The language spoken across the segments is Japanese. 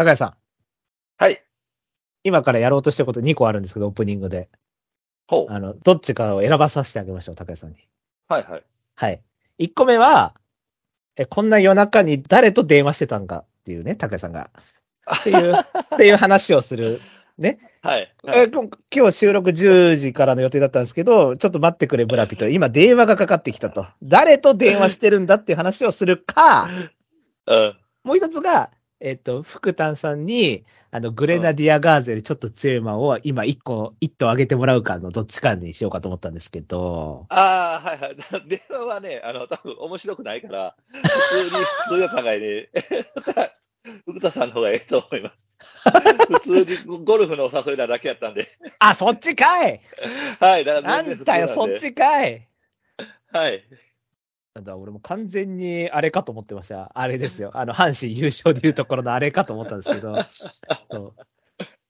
高谷さん、はい。今からやろうとしてること2個あるんですけど、オープニングで。ほう。あの、どっちかを選ばさせてあげましょう、高谷さんに。はいはい。はい。1個目は、え、こんな夜中に誰と電話してたんかっていうね、高谷さんが。っていう、っていう話をする。ね。はい。えこ今日収録10時からの予定だったんですけど、ちょっと待ってくれ、ブラピと。今電話がかかってきたと。誰と電話してるんだっていう話をするか、うん。もう一つが、えっ、と、福丹さんに、あの、グレナディアガーゼよりちょっと強い馬を今一個、一頭上げてもらうかのどっちかにしようかと思ったんですけど、ああ、はいはい。電話はね、あの、多分面白くないから、普通に、普通の考えで、福田さんの方がええと思います。普通にゴルフのお誘いなだけやったんで。あ、そっちかい はい。だからなんだよ、そっ。ちかいはい。なんだ、俺も完全にあれかと思ってました。あれですよ。あの、阪神優勝でいうところのあれかと思ったんですけど、そう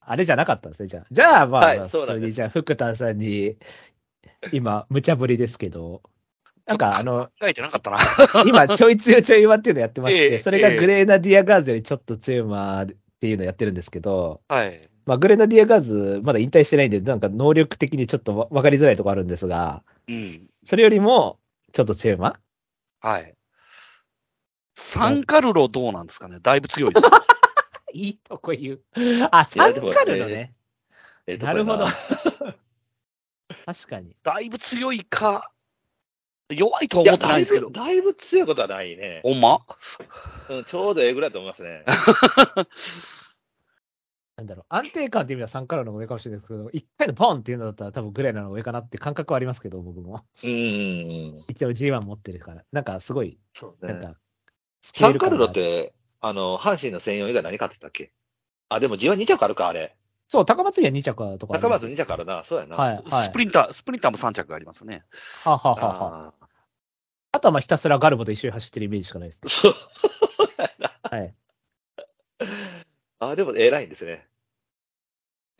あれじゃなかったんですね、じゃあ。じゃあ、まあ、はいまあそうなんです普通に、じゃあ、福田さんに、今、無茶ぶりですけど、なんか、あの、考えてなかったな。今、ちょい強いちょい馬っていうのやってまして、ええそれがグレーナディアガーズよりちょっと強い馬っていうのやってるんですけど、はい。まあ、グレーナディアガーズ、まだ引退してないんで、なんか能力的にちょっとわわかりづらいとこあるんですが、うん。それよりも、ちょっと強い馬はい。サンカルロどうなんですかね？だいぶ強い。いいとこ言う。あ、サンカルのね。ええとこなるほどや。確かに。だいぶ強いか、弱いと思ってないんですけど。だいぶ、だいぶ強いことはないね。ほんま？うん、ちょうどええぐらいだと思いますね。なんだろう、安定感っていう意味ではサンカルの上かもしれないですけど、一回のポンっていうのだったら多分グレーナの上かなって感覚はありますけど、僕も。うん。一応 G1 持ってるから。なんかすごい、そうね。なんか、スケール感サンカルロって、あの、阪神の専用以外何買ってたっけ？あ、でも G1 2着あるか、あれ。そう、高松には2着とか。高松2着あるな。そうやな。はい、はい。スプリンター、スプリンターも3着ありますね。はあはあはあはあああとはまあひたすらガルボと一緒に走ってるイメージしかないですー。そう。はい。あ、でも偉いんですね。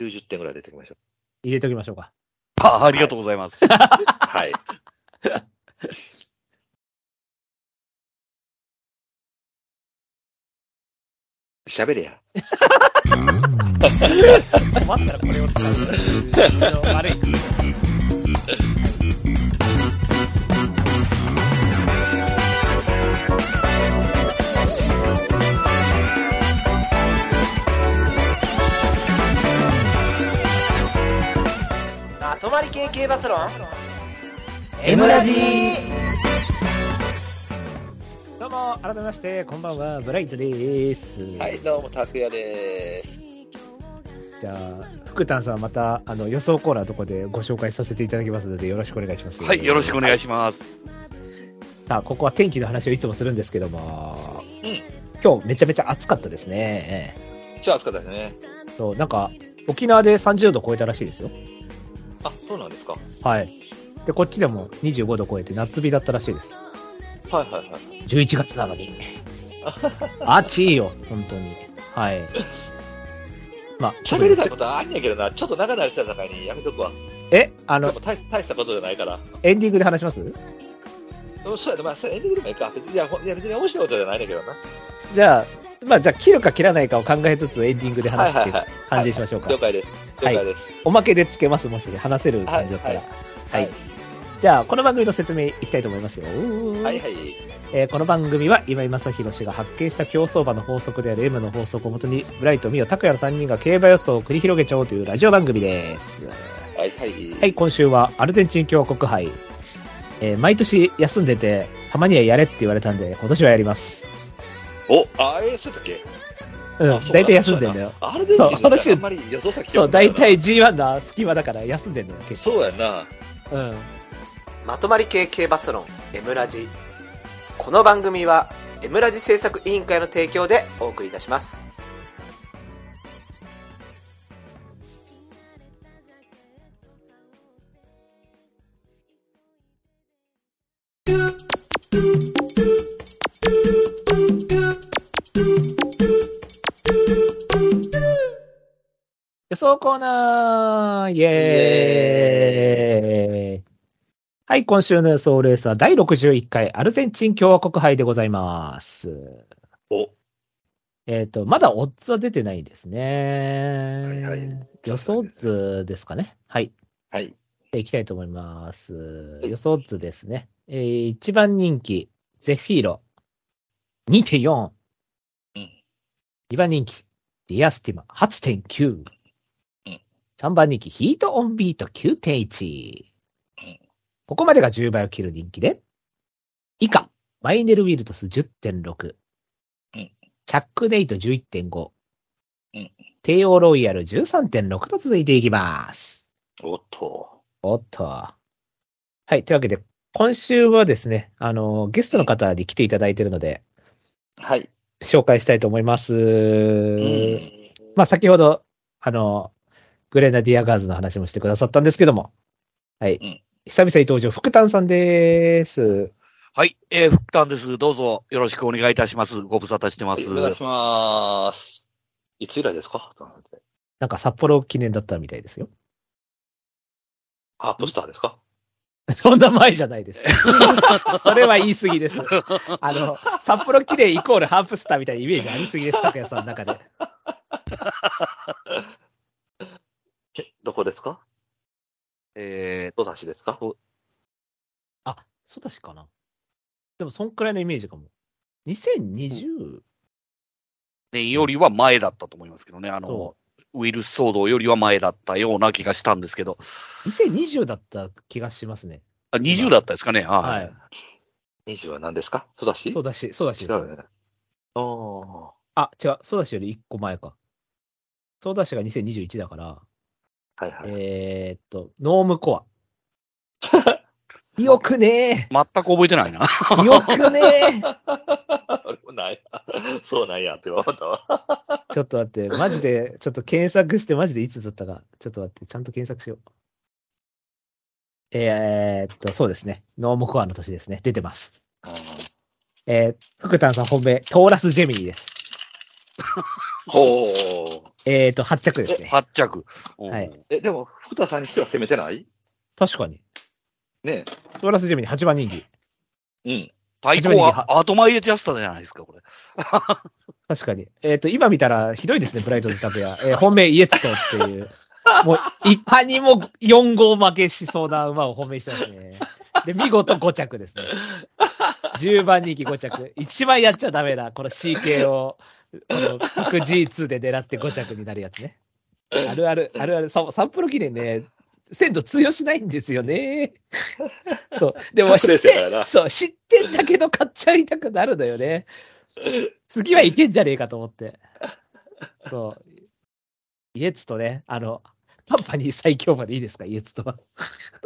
90点ぐらい出てきました。入れておきましょうか。あありがとうございます。はい。喋れや。困ったらこれを 使う。悪いまり系系バスロン M ラジどうも、改めまして、こんばんは、ブライトです。はい、どうも、拓也です。じゃあ、福丹さんまた、あの、予想コーナーのとこでご紹介させていただきますので、よろしくお願いします。はい、よろしくお願いします。さあ、ここは天気の話をいつもするんですけども、うん今日めちゃめちゃ暑かったですね。今日は暑かったですね。そう、なんか、沖縄で30度超えたらしいですよ。あ、そうなんですか。はい。で、こっちでも25度超えて夏日だったらしいです。はいはいはい。11月なのに。暑いよ、本当に。はい。まあ、喋りたいことはあんねんけどな、ちょっと長なりしたさかいにやめとくわ。えあの大大したことじゃないから。エンディングで話します？うんそうやね、まあ、エンディングでもいいか。いや別に面白いことじゃないんだけどな。じゃあ、まあ、じゃあ、切るか切らないかを考えつつエンディングで話すっていう感じにしましょうか。了解です。はい了解です。おまけでつけます、もし話せる感じだったら。ははいい。じゃあ、この番組の説明いきたいと思いますよ。はいはい。えーこの番組は今井正弘氏が発見した競走馬の法則である M の法則をもとにブライト、ミオ、拓也の3人が競馬予想を繰り広げちゃおうというラジオ番組です。はいはい。はい、今週はアルゼンチン共和国杯。えー毎年休んでて、たまにはやれって言われたんで、今年はやります。お、あ、えー、そうだっけ？うんあ、そう大体休んでんだよ。アルゼンチンのそうさあんまり予想先そう、大体 G1 の隙間だから休んでんだよ、結そうやな。構。うん。まとまり系系バスロン M ラジこの番組は M ラジ制作委員会の提供でお送りいたします予想コーナーイエーイはい、今週の予想レースは第61回アルゼンチン共和国杯でございます。お、えっ、と、まだオッズは出てないですね。はいはい予想オッズですかね。はい。はい。でいきたいと思います。い予想オッズですね。えー、一番人気、ゼフィーロ、2.4。うん二番人気、ディアスティマ、8.9。うん三番人気、ヒートオンビート、9.1。うんここまでが10倍を切る人気で、以下、マイネル・ウィルトス10.6。うんチャックネイト11.5。うんテイオーロイヤル13.6と続いていきます。おっと。おっと。はい。というわけで、今週はですね、あの、ゲストの方に来ていただいているので、はい。紹介したいと思います。うんまあ、先ほど、あの、グレナディアガーズの話もしてくださったんですけども、はい。うん久々に登場、福丹さんです。はい、えー、福丹です。どうぞよろしくお願いいたします。ご無沙汰してます。お願いします。いつ以来ですか？なんか札幌記念だったみたいですよ。ハープスターですか？そんな前じゃないです。それは言い過ぎです。あの、札幌記念イコールハープスターみたいなイメージありすぎです、拓也さんの中で。え、どこですか？えどだしですか？あ、そうだしかな。でも、そんくらいのイメージかも。2020? 年よりは前だったと思いますけどね。あのそ、ウイルス騒動よりは前だったような気がしたんですけど。2020だった気がしますね。あ20だったですかね。ははいい。。20は何ですか？ソダシ？そうだし、そうだしです。ああ。あ、違う、そうだしより1個前か。そうだしが2021だから、はいはい。えー、っと、ノームコア。よくね全く覚えてないな。えよくねえ俺もないな。そうなんやって思ったわ。ちょっと待って、マジで、ちょっと検索して、マジでいつだったか。ちょっと待って、ちゃんと検索しよう。えー、っと、そうですね。ノームコアの年ですね。出てます。えー、福丹さん本命、トーラス・ジェミニです。ほう。えー、っと、8着ですね。発着。うんはいえ、でも、福田さんにしては攻めてない？確かに。ねトーラス・ジェミニ8番人気。うん。対抗はアートマイエジャスタじゃないですか、これ。確かに。えっ、と、今見たらひどいですね、ブライトンタブヤ。えー本命イエツトっていう。もう、いかにも4号負けしそうな馬を本命してますね。で、見事5着ですね。10番人気5着。一番やっちゃダメな、この CK を、この、各 G2 で狙って5着になるやつね。あるある、あるある、ササンプル記念ね、鮮度通用しないんですよね。そう。でも知ってそう、知ってんだけど買っちゃいたくなるのよね。次はいけんじゃねえかと思って。そう。イエツとね、あの、カンパニー最強馬でいいですか、イエツとは。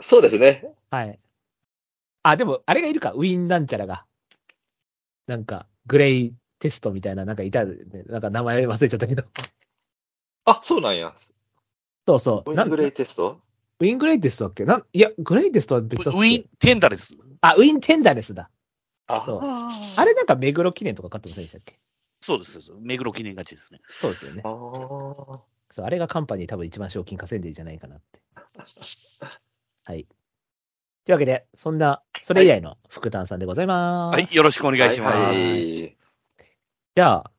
そうですね。はい。あ、でも、あれがいるか、ウィンなんちゃらが。なんか、グレイテストみたいな、なんかいたよね。なんか名前忘れちゃったけど。あ、そうなんや。そうそう。ウィングレイテスト？ウィングレイテストだっけ？なんいや、グレイテストは別だっけ？ウィン、テンダレス。あ、ウィンテンダレスだ。あそうああれなんか目黒記念とか勝ってませんでしたっけ？そうです。そうです目黒記念勝ちですね。そうですよねあ。ー。そう、あれがカンパニー多分一番賞金稼いでるんじゃないかなって。はい。というわけで、そんな、それ以来の福丹さんでございます。はい、よろしくお願いします。はいはいじゃあ、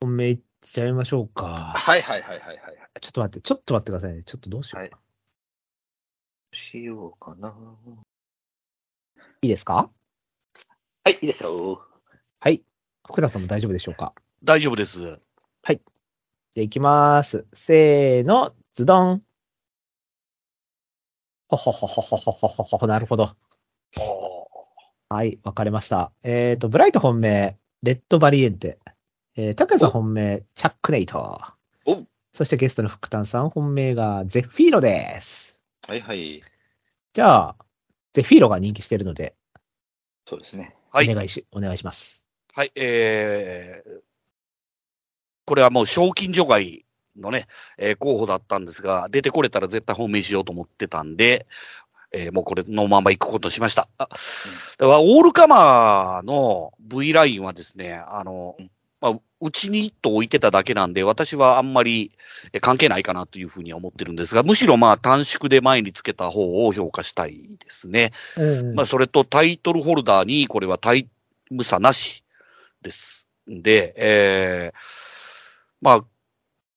本命いっちゃいましょうか。はいはいはいはいはい。ちょっと待って、ちょっと待ってくださいね。ちょっとどうしよう。はいい、しようかな。いですか？はい、いいですよ。はい。福田さんも大丈夫でしょうか？大丈夫です。じゃあ行きます。せーの、ズドン。ほほほほほほほほほほ、なるほど。はい、わかりました。えっ、と、ブライト本命、レッドバリエンテ。えー、タカさん本命、チャックネイト。おそしてゲストの福丹さん本命がゼフィーロです。はいはい。じゃあ、ゼフィーロが人気してるので、そうですね。はい。お願いし、お願いします。はい、えー、これはもう賞金除外のね、えー候補だったんですが、出てこれたら絶対本命しようと思ってたんで、えーもうこれのまま行くことにしました。あ、だからオールカマーの V ラインはですね、あの、まあ、うちに一頭置いてただけなんで、私はあんまりえー関係ないかなというふうには思ってるんですが、むしろまあ短縮で前につけた方を評価したいですね。うんまあ、それとタイトルホルダーに、これはタイム差なしです。で、えーまあ、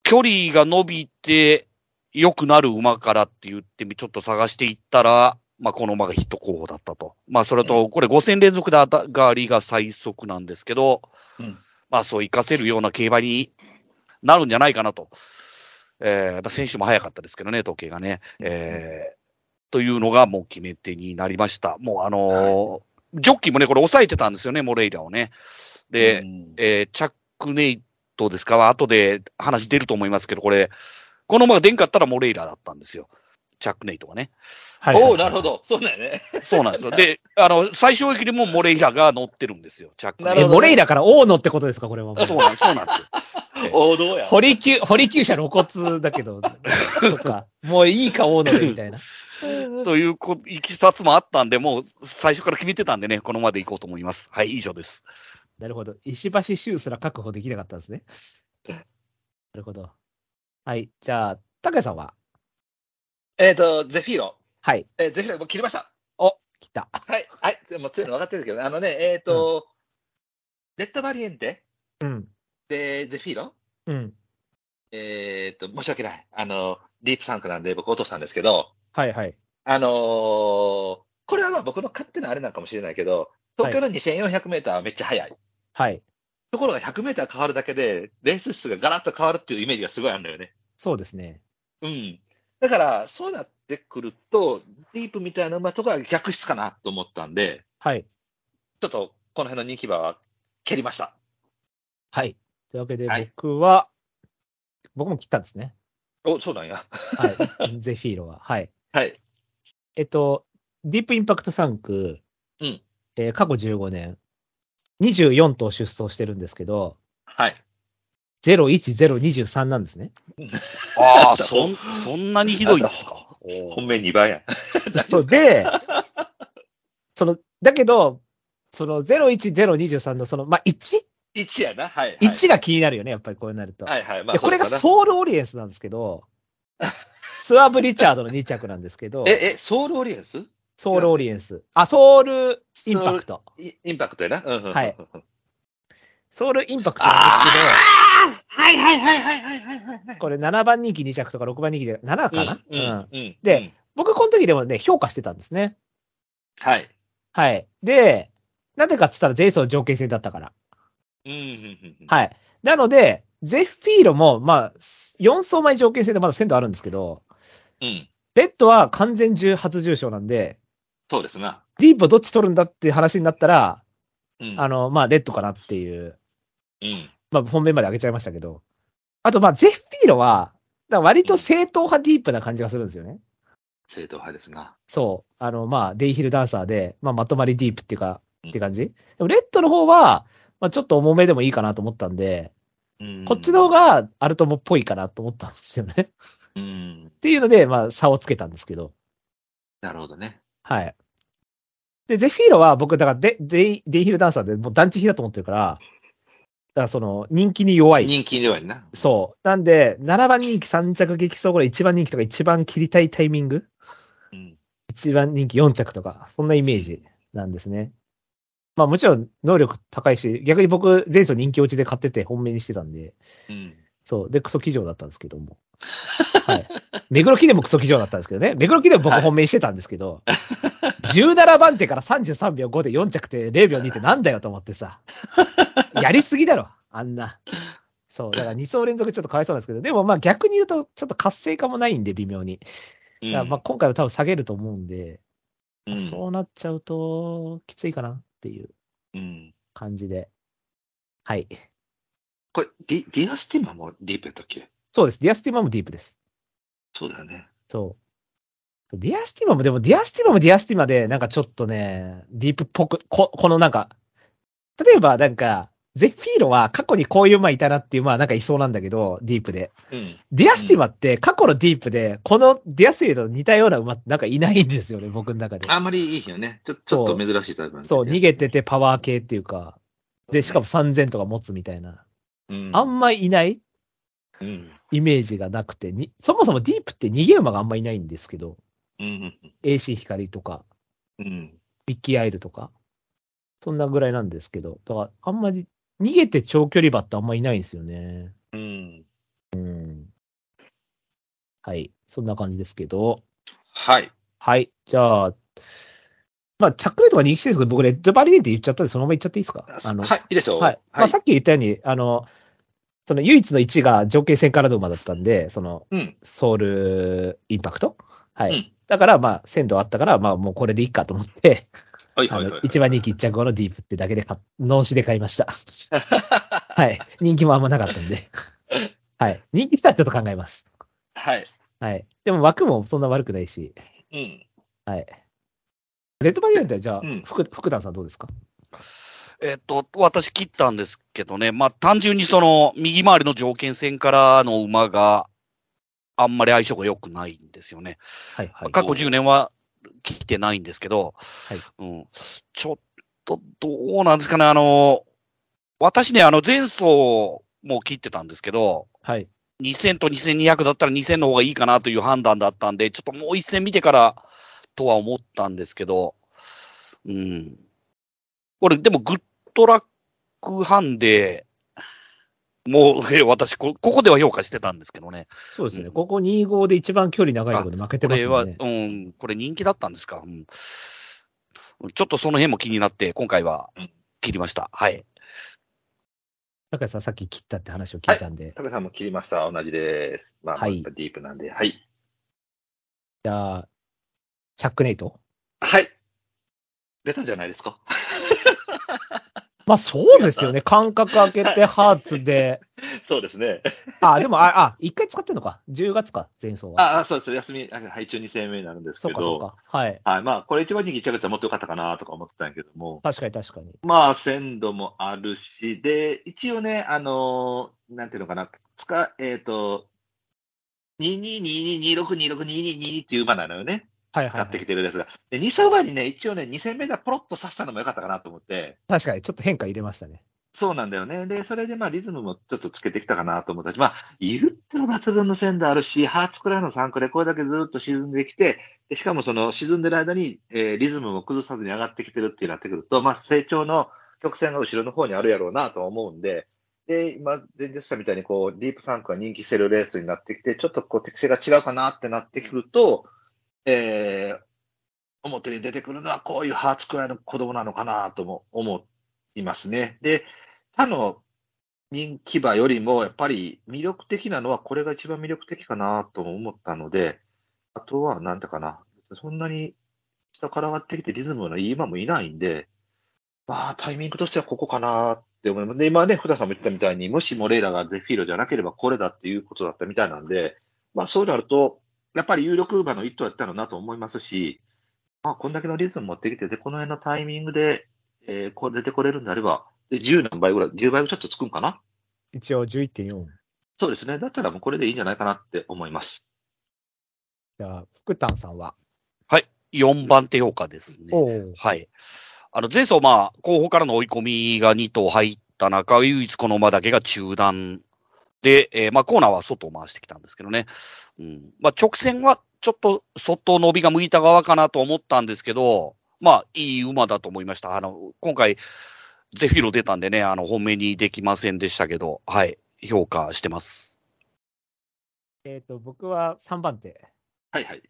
距離が伸びて良くなる馬からって言ってみ、ちょっと探していったら、まあ、この馬がヒット候補だったと。まあ、それと、これ5戦連続で当たがりが最速なんですけど、うんまあ、そう活かせるような競馬になるんじゃないかなと。えー、まあ、選手も早かったですけどね、時計がね。えー、というのがもう決め手になりました。もうあのージョッキーもね、これ抑えてたんですよね、モレイラをね。で、うんえーチャックネイトですか、後で話出ると思いますけど、これ、この馬が出んかったらモレイラだったんですよ。チャックネイトがね。はいおおなるほ。ど。そうだよね。そうなんですよ。で、あの、最小駅でもモレイラが乗ってるんですよ、チャックネイえ、なるほどモレイラから大野ってことですか、これはもうト。そうなんそうなんですよ。王道や。堀級、堀級者露骨だけど、そっか。もういいか、大野で、みたいな。というこ、いきさつもあったんで、もう最初から決めてたんでね、このままで行こうと思います。はい、以上です。なるほど。石橋修すら確保できなかったんですね。なるほど。はい。じゃあ、高谷さんは？えっと、ゼフィーロ。はい。えーゼフィーロ、もう切りました。お、来た。はい。はい。でも強いの分かってるんですけどね、あのね、えっと、レッドバリエンテうん。で、ゼフィーロうん。えっと、申し訳ない。あの、ディープサンクなんで僕落としたんですけど、はいはい。あのーこれはまあ僕の勝手なあれなんかもしれないけど、東京の2400メーターはめっちゃ速い。はい。ところが100メーター変わるだけで、レース数がガラッと変わるっていうイメージがすごいあるんだよね。そうですね。うん。だから、そうなってくると、ディープみたいな馬とか逆質かなと思ったんで、はい。ちょっとこの辺の人気馬は蹴りました。はい。というわけで、はい僕は、僕も切ったんですね。お、そうなんや。はい。ゼフィーロは。はい。はい。えっと、ディープインパクト3区、うんえー過去15年、24頭出走してるんですけど、はい。01023なんですね。ああ、そん、そんなにひどいんですか？本命2番や。そうで、その、だけど、その01023のその、まあ、1?1 1やな。はい、はい。が気になるよね、やっぱりこうなると。はいはい。まあ、で、これがソウルオリエンスなんですけど、スワブ・リチャードの2着なんですけどえ、え、ソウルオリエンス？ソウルオリエンス。あ、ソウルインパクト。イインパクトやな。うんはい。ソウルインパクトあなんですあはいはいはいはいはいはいはいけど、これ7番人気2着とか6番人気で、7かな、うんうんうんでうん僕この時でもね、評価してたんですね。はい。はい。で、なんでかっつったら、ゼイソン条件戦だったから。うんはい。なので、ゼフィーロも、まあ、4走前条件戦でまだ鮮度あるんですけど、うん。レッドは完全重初重賞なんで、そうですな。ディープをどっち取るんだっていう話になったら、うん。あの、まあ、レッドかなっていう、うん。まあ、本命まで上げちゃいましたけど、あと、まあ、ゼフィーロは、割と正統派ディープな感じがするんですよね。正統派ですな。そう。あの、まあ、デイヒルダンサーで、まあ、まとまりディープっていうか、って感じ。でも、レッドの方は、まあ、ちょっと重めでもいいかなと思ったんで、うんこっちの方がアルトモっぽいかなと思ったんですよね。っうん。ていうので、まあ、差をつけたんですけど。なるほどね。はい。で、ゼフィーロは僕、だからデ、デイ、デイヒルダンサーでもう団地比だと思ってるから、だからその、人気に弱い。人気ではいな。そう。なんで、7番人気3着激走ぐらい1番人気とか一番切りたいタイミング？うん。1番人気4着とか、そんなイメージなんですね。まあもちろん能力高いし、逆に僕前走人気落ちで買ってて本命にしてたんで、うん。そう。で、クソ騎乗だったんですけども。はい。目黒記念もクソ騎乗だったんですけどね。目黒記念僕本命にしてたんですけど、17番手から33秒5で4着って0秒2ってなんだよと思ってさ。やりすぎだろ、あんな。そう。だから2走連続ちょっとかわいそうなんですけど、でもまあ逆に言うとちょっと活性化もないんで微妙に。だからまあ今回は多分下げると思うんで、うんそうなっちゃうときついかなっていううん。感じで。はい。これ、ディディアスティマもディープやったっけ？そうです。ディアスティマもディープです。そうだよね。そう。ディアスティマも、でもディアスティマもディアスティマで、なんかちょっとね、ディープっぽく、こ、このなんか、例えばなんか、ゼフィーロは過去にこういう馬いたなっていう馬はなんかいそうなんだけど、ディープで。うん。ディアスティマって過去のディープで、このディアスティマと似たような馬ってなんかいないんですよね、僕の中で。あんまりいいよね。ちょちょっと珍しいタイプなんでそう、逃げててパワー系っていうか、で、しかも3000とか持つみたいな。うん。あんまいないうん。イメージがなくて、に、そもそもディープって逃げ馬があんまいないんですけど、うん。AC 光とか、うん。ビッキーアイルとか、そんなぐらいなんですけど、だからあんまり逃げて長距離馬ってあんまいないんですよね。うん。うん。はい。そんな感じですけど。はい。はい。じゃあ、まあ、チャックレートが人気してるんですけど、僕、レッドバリエンって言っちゃったんで、そのまま言っちゃっていいですか？あの、はい、いいでしょう。はい。まあ、さっき言ったように、あの、その唯一の1が条件戦からの馬だったんで、その、うん。ソウルインパクト？はい。うんだから、まあ、鮮度あったから、まあ、もうこれでいいかと思って、はい、はい、あのはい。一番人気1着後のディープってだけで買っ、ノンシで買いました。はい。人気もあんまなかったんで。はい。人気したらちょっと考えます。はい。はい。でも枠もそんな悪くないし、うん。はい。レッドバリエントはじゃあ、うん福福田さんどうですか？えっと、私切ったんですけどね、まあ単純にその右回りの条件戦からの馬があんまり相性が良くないんですよね。はいはい。過去10年は切ってないんですけど、はいうん、ちょっとどうなんですかね、あの、私ね、あの前走も切ってたんですけど、はい。2000と2200だったら2000の方がいいかなという判断だったんで、ちょっともう一戦見てからとは思ったんですけど、うん。これ、でもグッドラックハンデ、もう、え私こ、ここでは評価してたんですけどね。そうですね。うんここ2-5で一番距離長いところで負けてこれは、ますもんね。うん、これ人気だったんですか？うん、ちょっとその辺も気になって、今回はうん切りました。はい。高橋さんさっき切ったって話を聞いたんで、高さんも切りました。同じです。まあ、はいやっぱディープなんで。はい。じゃあ、チャックネイトはい。出たんじゃないですか？まあそうですよね。間隔空けてハーツで。そうですね。あ、でも、あ、あ、1回使ってんのか。10月か、前走は。ああ、そうです。休み、あはい、中2戦目になるんですけど。そうかそうか。はい。はい。まあ、これ一番人気一着たらもっとよかったかなとか思ってたんやけども。確かに確かに。まあ、鮮度もあるし、で、一応ね、あのーなんていうのかな、つか、えっ、と、222226262222っていう馬なのよね。はいはい、使ってはい。きてるですが。で、2走馬にね、一応ね、2戦目でポロッと刺したのもよかったかなと思って。確かに、ちょっと変化入れましたね。そうなんだよね。で、それでまあリズムもちょっとつけてきたかなと思ったし、まあ、言っても抜群の線であるし、ハーツくらいの3区でこれだけずっと沈んできて、でしかもその沈んでる間に、えーリズムも崩さずに上がってきてるってなってくると、まあ成長の曲線が後ろの方にあるやろうなと思うんで、で、今、前日したみたいにこう、ディープ3区が人気してるレースになってきて、ちょっとこう適性が違うかなってなってくると、えー表に出てくるのはこういうハーツくらいの子供なのかなとも思いますね。で、他の人気馬よりも、やっぱり魅力的なのは、これが一番魅力的かなと思ったので、あとは、なんだかな、そんなに下から上がってきてリズムのいい馬もいないんで、まあ、タイミングとしてはここかなって思います。で、今ね、福田さんも言ったみたいに、もしモレイラがゼフィーロじゃなければこれだっていうことだったみたいなんで、まあ、そうなると、やっぱり有力馬の一頭やったのなと思いますし、まあ、こんだけのリズム持ってきて、で、この辺のタイミングで、えーこれ出てこれるんであれば、で、10何倍ぐらい、10倍ちょっとつくんかな？一応11.4。そうですね。だったらもうこれでいいんじゃないかなって思います。じゃあ、福丹さんは？はい。4番手評価ですね。はい。あの、前走、まあ、後方からの追い込みが2頭入った中、唯一この馬だけが中段で、えーまあ、コーナーは外を回してきたんですけどね。うん。まあ、直線はちょっと外伸びが向いた側かなと思ったんですけど、まあ、いい馬だと思いました。あの、今回、ゼフィロ出たんでね、あの、本命にできませんでしたけど、はい。評価してます。えっ、と、僕は3番手。はいはい。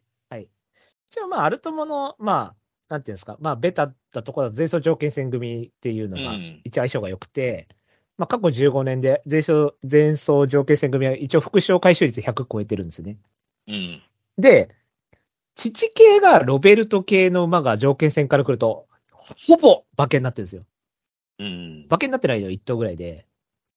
一応、まあ、アルトモの、まあ、なんていうんですか、まあ、ベタったところだと前走条件戦組っていうのがうん、一応相性が良くて、まあ、過去15年で前走、前走条件戦組は一応副賞回収率100超えてるんですね。うん。で、父系がロベルト系の馬が条件戦から来ると、ほぼ馬券になってるんですよ。うん。馬券になってないの1頭ぐらいで、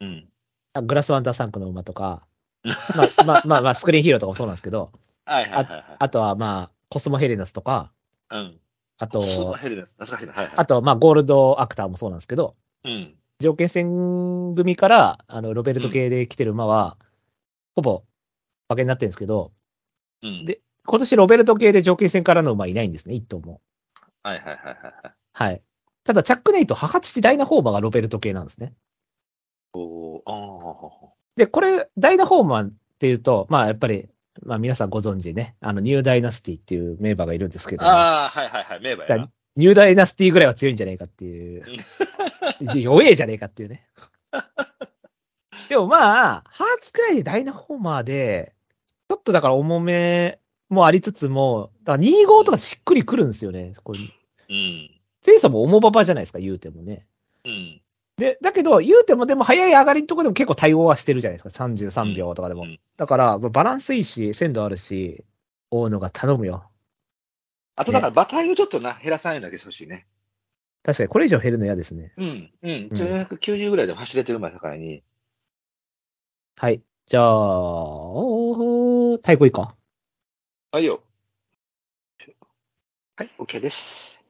うん。あグラスワンダーサンクの馬とか、まあ、まあ、まあ、まあ、スクリーンヒーローとかもそうなんですけど、はいはいはいはい。あとはまあ、コスモヘレナスとか、うん。あと、スーパーヘルネス。懐かしいな。はいはい。あと、まあ、ゴールドアクターもそうなんですけど、うん。条件戦組から、あの、ロベルト系で来てる馬は、ほぼ馬券になってるんですけど、うん。で今年ロベルト系で条件戦からの馬いないんですね、一頭も。はいはいはいはい。はい。ただ、チャックネイト、母父ダイナホーマーがロベルト系なんですね。おーあで、これ、ダイナホーマーっていうと、まあ、やっぱり、まあ、皆さんご存知ね、あの、ニューダイナスティっていう名馬がいるんですけど、あ。ああ、はいはいはい。名馬やな。ニューダイナスティぐらいは強いんじゃないかっていう、弱えじゃねえかっていうね。でもまあ、ハーツくらいでダイナフォーマーで、ちょっとだから重めもありつつも、だから25とかしっくりくるんですよね。これうん。前走も重馬場じゃないですか、言うてもね。うん。で、だけど、言うてもでも早い上がりのとこでも結構対応はしてるじゃないですか。33秒とかでも。うんだから、まあバランスいいし、鮮度あるし、大野が頼むよ。あとだから、馬体をちょっとな、減らさないようにだけしてほしいね。確かに、これ以上減るの嫌ですね。うん。うん。490ぐらいでも走れてる前だからに。はい。じゃあ、おー太鼓いいか？はいよ。はい、OK です。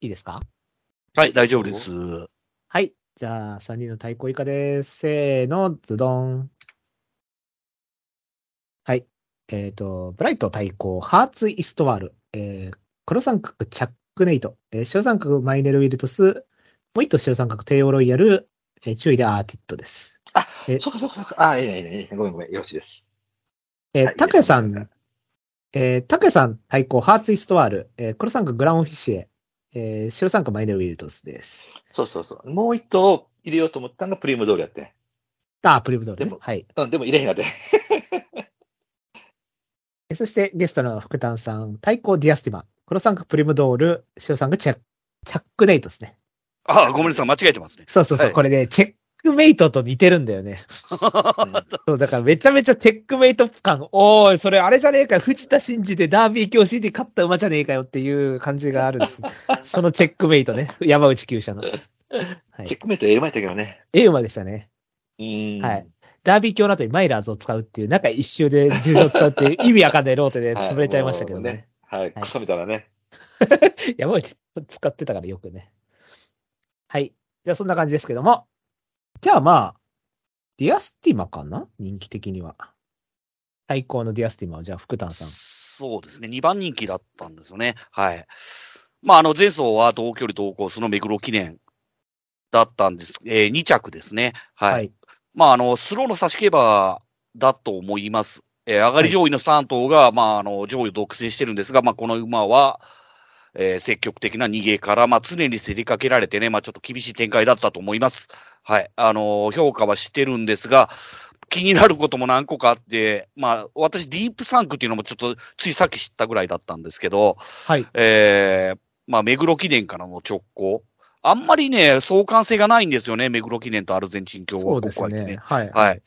いいですか？はい、大丈夫です。はい。じゃあ、3人の太鼓以下です。せーの、ズドン。はい。えっ、と、ブライト対抗、ハーツ・イストワール、えー、黒三角、チク・ネイト、えー、白三角、マイネル・ウィルトス、もう一頭白三角、テーオーロイヤル、えー注意でアーティットです。あ、えそっかそっかそっか。あ、いいねいいねいいね。ごめんごめん。よろしいです。えー、はいタクヤさん、えー、タクヤさん対抗、ハーツ・イストワール、えー、黒三角、グランオフィシエ、えー、白三角、マイネル・ウィルトスです。そうそうそう。もう一頭入れようと思ったのがプリュムドールやって。あー、プリュムドール、でも。ねはい。うん、でも入れへんやで。えそしてゲストの福丹さん、対抗ディアスティマ、黒三角プリュムドール、白三角チャチャックネイトですね。あ、ごめんなさい、間違えてますね。そうそうそう、はいこれね、チェックメイトと似てるんだよね。そう、だからめちゃめちゃチェックメイト感、おーい、それあれじゃねえかよ、藤田真二でダービー教師で勝った馬じゃねえかよっていう感じがあるんです。そのチェックメイトね、山内厩舎の。はい。チェックメイトええ馬やったけどね。ええ馬でしたね。うん。はい。ダービー教の後にマイラーズを使うっていう、中一周で重量使うっていう意味わかんないローテではい潰れちゃいましたけどね。もうねはい。クソみたいなね。山内使ってたからよくね。はい。じゃあそんな感じですけども。じゃあまあ、ディアスティマかな？人気的には。最高のディアスティマは、じゃあ福丹さん。そうですね、2番人気だったんですよね。はい。まあ、あの、前走は同距離同コースの目黒記念だったんです。えー、2着ですね。はい。はい。まあ、あの、スローの差し競馬だと思います。えー上がり上位の3頭が、まあ、あの、上位を独占してるんですが、まあ、この馬は、えー積極的な逃げから、まあ、常に競りかけられてね、まあ、ちょっと厳しい展開だったと思います。はい。あの、評価はしてるんですが、気になることも何個かあって、まあ、私、ディープサンクっていうのもちょっと、ついさっき知ったぐらいだったんですけど、はい。えー、まあ、目黒記念からの直行。あんまりね、相関性がないんですよね、目黒記念とアルゼンチン共和そうです国はね。はい。はい。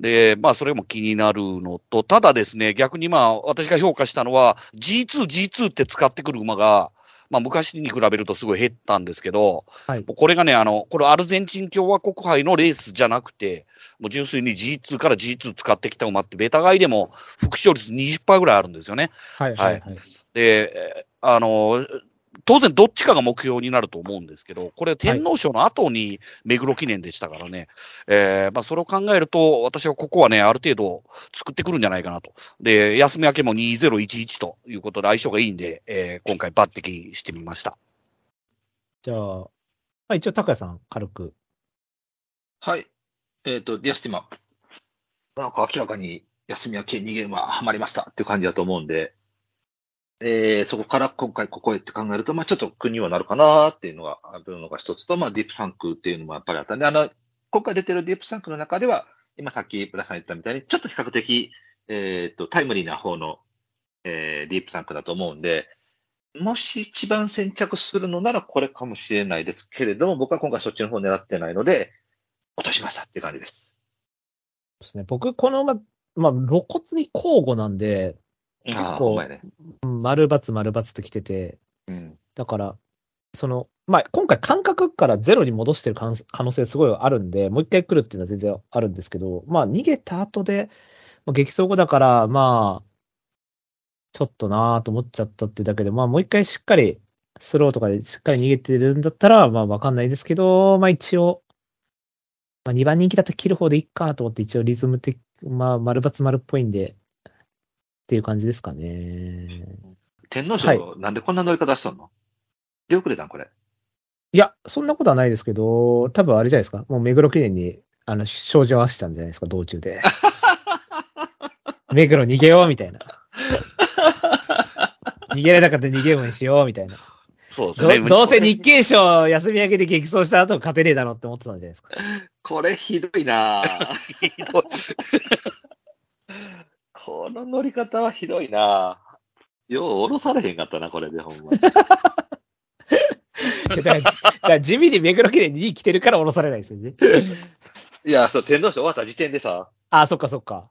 で、まあ、それも気になるのと、ただですね、逆にまあ、私が評価したのは、G2、G2 って使ってくる馬が、まあ、昔に比べるとすごい減ったんですけど、はいこれがね、あの、これアルゼンチン共和国杯のレースじゃなくて、もう純粋に G2 から G2 使ってきた馬って、ベタ買いでも副勝率20%ぐらいあるんですよね。はい。はい。はい。で、えーあの、当然どっちかが目標になると思うんですけど、これ天皇賞の後に目黒記念でしたからね、えーまあそれを考えると、私はここはね、ある程度作ってくるんじゃないかなと。で、休み明けも2011ということで相性がいいんで、えー今回抜擢してみました。じゃあ、まあ一応、タクヤさん、軽く。はい。えっ、と、ディアスティマ。なんか明らかに休み明け逃げ馬ハマりましたっていう感じだと思うんで、えー、そこから今回ここへって考えると、まあちょっと国にはなるかなっていうのがあるのが一つと、まあディープ産駒っていうのもやっぱりあったんで、あの、今回出てるディープサンクの中では、今さっきブラさん言ったみたいに、ちょっと比較的、えっ、と、タイムリーな方の、えー、ディープサンクだと思うんで、もし一番先着するのならこれかもしれないですけれども、僕は今回そっちの方を狙ってないので、落としましたって感じです。ですね。僕、この馬、まあ、露骨に交互なんで、結構。丸×丸×と来てて、うん。だだから、その、まあ、今回感覚からゼロに戻してる可能可能性すごいあるんで、もう一回来るっていうのは全然あるんですけど、まあ、逃げた後で、まあ、激走後だから、まあ、ちょっとなぁと思っちゃったっていうだけで、まあ、もう一回しっかり、スローとかでしっかり逃げてるんだったら、まあ、わかんないですけど、まあ、一応、まあ、2番人気だと切る方でいいかと思って、一応リズム的、まあ、丸×丸っぽいんで、っていう感じですかね。天皇賞、はいなんでこんな乗り方しとんの？出遅れたんこれ。いや、そんなことはないですけど、多分あれじゃないですか。もう目黒記念に、あの、症状合わせたんじゃないですか、道中で。目黒逃げよう、みたいな。逃げれなかったら逃げ馬にしよう、みたいな。そうですね。どどうせ日経賞休み明けで激走した後勝てねえだろって思ってたんじゃないですか。これひどいなぁ ひどいこの乗り方はひどいなぁよう降ろされへんかったな、これで、ほんまに。だから、だから地味に目黒記念に2位来てるから降ろされないですよね。いや、そう、天皇賞終わった時点でさ、あ、そっかそっか。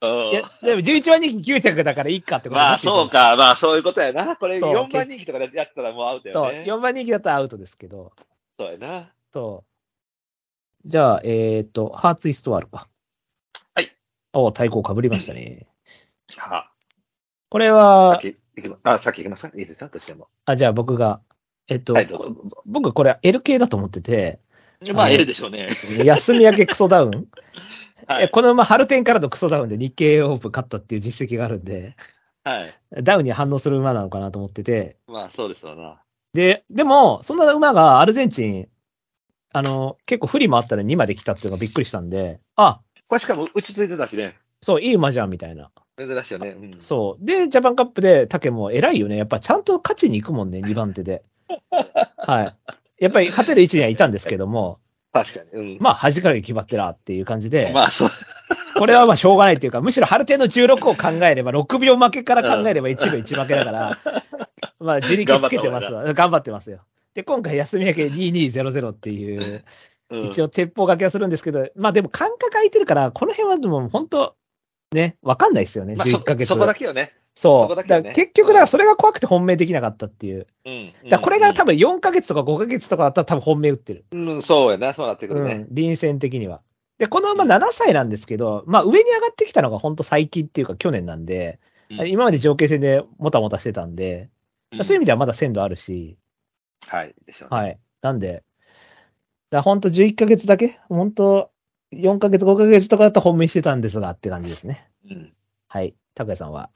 うんいや、でも11番人気900だからいいかってことにまあ、そう。か、まあ、そういうことやな。これ、そう4番人気とかでやってたらもうアウトそう、やね。4番人気だったらアウトですけど。そうやな。そう。じゃあ、えっ、と、ハーツイストワールか。はい。お太鼓被りましたね。はこれは、先行きまあ、先行きますか？いいですか？どっちでも。あ、じゃあ僕が、えっと、はい、どうぞ。僕これ L 系だと思ってて、まあ、L でしょうね。休み明けクソダウン、はい。えこのまま春天からのクソダウンで日経オープン勝ったっていう実績があるんで、はい。ダウンに反応する馬なのかなと思ってて、まあ、そうですわな。で、でも、そんな馬がアルゼンチン、あの、結構不利もあったら2まで来たっていうのがびっくりしたんで、あ、これしかも落ち着いてたしね。そう、いい馬じゃん、みたいな。珍しいよね。うん。そう。で、ジャパンカップで竹も偉いよね。やっぱちゃんと勝ちに行くもんね、2番手で。はい。やっぱり勝てる位置にはいたんですけども、確かに。うん。まあ、端からに決まってらっていう感じで、まあ、そう。これはまあしょうがないっていうか、むしろ春天の16を考えれば、6秒負けから考えれば1秒1負けだから、まあ自力つけてますわ。頑張ってますよ。で、今回休み明け2200っていう、うん一応鉄砲掛けはするんですけど、まあでも間隔空いてるから、この辺はでも本当、ね、わかんないですよね、まあ、11ヶ月。そそこだけよね。そう。そね結局、だからそれが怖くて本命できなかったっていう。うん。だこれが多分4ヶ月とか5ヶ月とかだったら多分本命打ってる。分、うん、そうやな。そうなってくるねうん。。臨戦的には。で、このまま7歳なんですけど、まあ上に上がってきたのが本当最近っていうか去年なんで、うん今まで条件戦でもたもたしてたんで、うんそういう意味ではまだ鮮度あるし、はい。でしょうね。はい。なんで、だ本当11ヶ月だけ本当4ヶ月5ヶ月とかだったら本命してたんですがって感じですね。うん。はい。拓也さんは？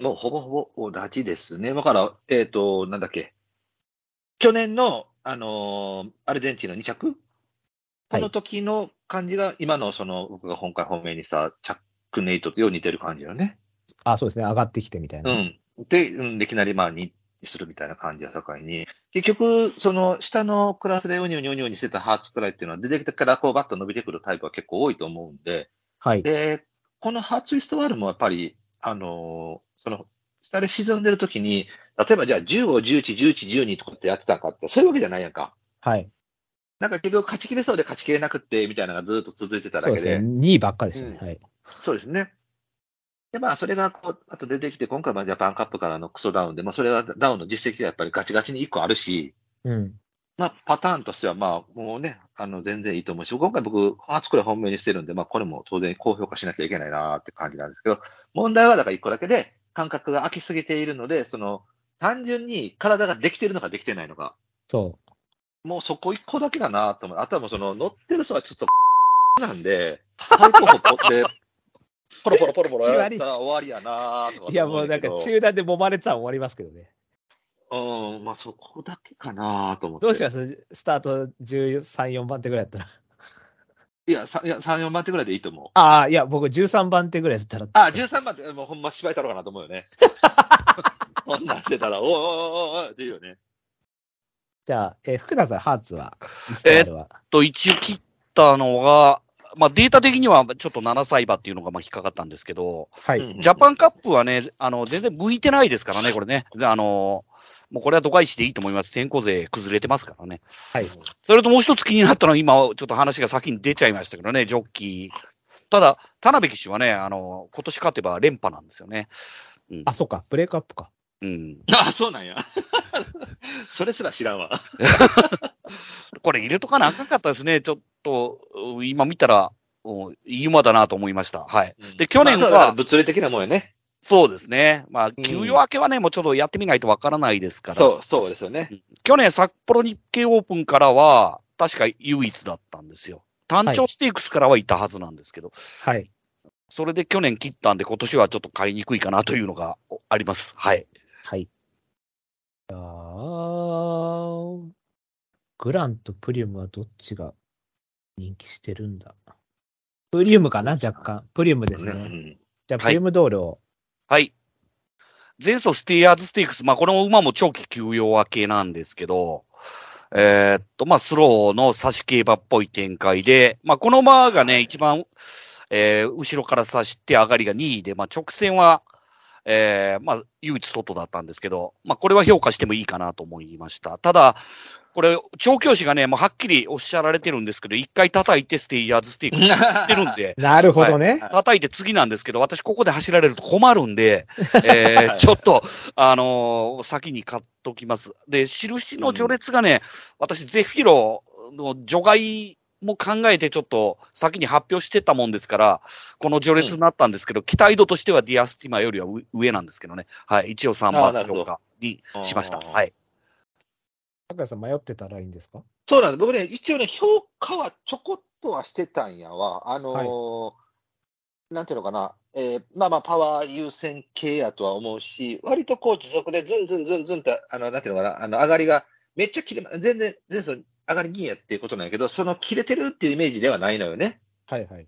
もうほぼほぼ同じですね。だから、えっ、と、なんだっけ。去年の、あのーアルゼンチンの2着？この時の感じが、今のその、僕が今回本命にさ、チャックネイトとよう似てる感じよね。あ、そうですね。上がってきてみたいな。うん。で、うん、いきなりまあ2するみたいな感じは境に、結局、その下のクラスでウニュウニュウニュウにしてたハーツくらいっていうのは出てきてからこうバッと伸びてくるタイプは結構多いと思うんで、はい。で、このハーツイストワールもやっぱり、あのーその、下で沈んでる時に、例えばじゃあ15、11、11、12とかってやってたんかって、そういうわけじゃないやんか。はい。なんか結局勝ちきれそうで勝ちきれなくって、みたいなのがずっと続いてただけで。そうですね。2位ばっかでしたね。うんはい。そうですね。で、まあ、それがこう、あと出てきて、今回はジャパンカップからのクソダウンで、まあ、それはダウンの実績がやっぱりガチガチに1個あるし、うん。まあ、パターンとしては、まあ、もうね、あの、全然いいと思うし、今回僕、初くらい本命にしてるんで、まあ、これも当然高評価しなきゃいけないなって感じなんですけど、問題はだから1個だけで、感覚が空きすぎているので、その、単純に体ができてるのかできてないのか、そもうそこ1個だけだなと思う。あとはもうその、乗ってる人はちょっと、なんで、ハイポホポロポロポロポロやったら終わりやなとかう。いや、もうなんか中断で揉まれてたら終わりますけどね。うん、まあそこだけかなと思って。どうします？スタート13、4番手ぐらいだったら。いや、さいや3、4番手ぐらいでいいと思う。ああ、いや、僕13番手ぐらいだったら。あ、13番手、もうほんま芝居太郎かなと思うよね。こんなんしてたら、おいおいおいおいって言うよね。じゃあ、えー福田さん、ハーツは、イスタールは。と、一応切ったのが、まあデータ的にはちょっと7歳馬っていうのがまあ引っかかったんですけど、はい。うんジャパンカップはね、あの、全然向いてないですからね、これね。であの、もうこれは度外視でいいと思います。先行勢崩れてますからね。はい。それともう一つ気になったのは、今、ちょっと話が先に出ちゃいましたけどね、ジョッキー。ただ、田辺騎手はね、あの、今年勝てば連覇なんですよね。うん。あ、そうか。ブレイクアップか。うん、あ、そうなんや。それすら知らんわ。これ入れとかなあかんかったですね。ちょっと、う今見たら、うんいい馬だなと思いました。はい。で去年は物理的なもんやね。そうですね。まあ、ん休養明けはね、もうちょっとやってみないとわからないですから。そう、そうですよね。去年札幌日経オープンからは、確か唯一だったんですよ。単調ステークスからはいたはずなんですけど、はい。それで去年切ったんで、今年はちょっと買いにくいかなというのがあります。はい。はい。あーグランとプリウムはどっちが人気してるんだプリウムかな若干。プリウムですね。うんじゃあ、プリウムドールを。はい。前走ステイヤーズステークス、まあこの馬も長期休養明けなんですけど、えーっと、まあ、スローの差し競馬っぽい展開で、まあ、この馬がね、一番、えー後ろから差して上がりが2位で、まあ、直線は、えーまあ、唯一トトだったんですけど、まあ、これは評価してもいいかなと思いました。ただ、これ、調教師がね、もうはっきりおっしゃられてるんですけど、一回叩いてステイヤーズステークスってるんで、なるほどね。叩いて次なんですけど、私ここで走られると困るんで、えー ちょっと、あのー先に買っときます。で、印の序列がね、私、ゼフィロの除外も考えてちょっと先に発表してたもんですから、この序列になったんですけど、期待度としてはディアスティマよりは上上なんですけどね。はい。一応3あー番評価にしました。はい。高橋さん迷ってたらいいんですか？そうなんです。僕ね、一応ね、評価はちょこっとはしてたんやわ。あのーなんていうのかな、えーまあまあ、パワー優先系やとは思うし、割とこう持続でズンズンズンズンって、あの、なんていうのかな、あの、上がりがめっちゃ切れま、全然、全然上がり2やっていうことなんやけど、その切れてるっていうイメージではないのよね。はいはい。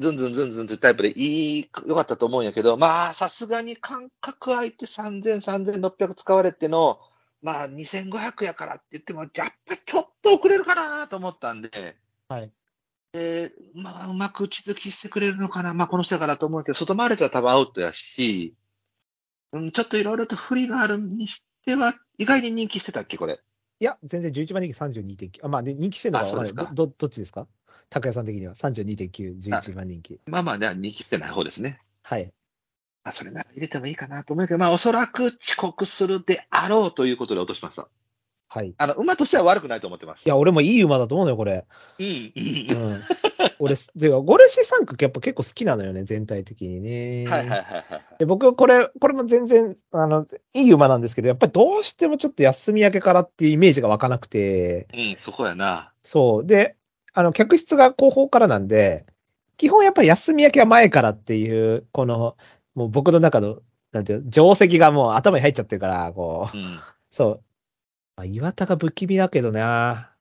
ズンズンズンズンっていうタイプでいい、良かったと思うんやけど、まあ、さすがに間隔空いて3000、3600使われての、まあ、2500やからって言っても、やっぱちょっと遅れるかなと思ったんで、はい。で、まあ、うまく打ち続きしてくれるのかな、まあ、この人やからと思うけど、外回れたら多分アウトやし、うん、ちょっといろいろと不利があるにしては、意外に人気してたっけ、これ？いや、全然11番人気32.9。あ、まあ、で人気してるのはあそうですかど、どどっちですか？高谷さん的には32.9、11番人気。まあまあね、人気してない方ですね。はい。まあ、それなら入れてもいいかなと思うけど、まあ、おそらく遅刻するであろうということで落としました。はい。いあの、馬としては悪くないと思ってます。や、俺もいい馬だと思うのよ、これ。うん、うんうん。俺、てか、ゴルシ3区やっぱ結構好きなのよね、全体的にね。はいはいはいはい。で、僕、これ、これも全然、あの、いい馬なんですけど、やっぱりどうしてもちょっと休み明けからっていうイメージが湧かなくて、うん、そこやな。そう。で、あの、客室が後方からなんで、基本やっぱり休み明けは前からっていう、この、もう僕の中の、なんていうの、定石がもう頭に入っちゃってるから、こう、うん。そう。まあ、岩田が不気味だけどな。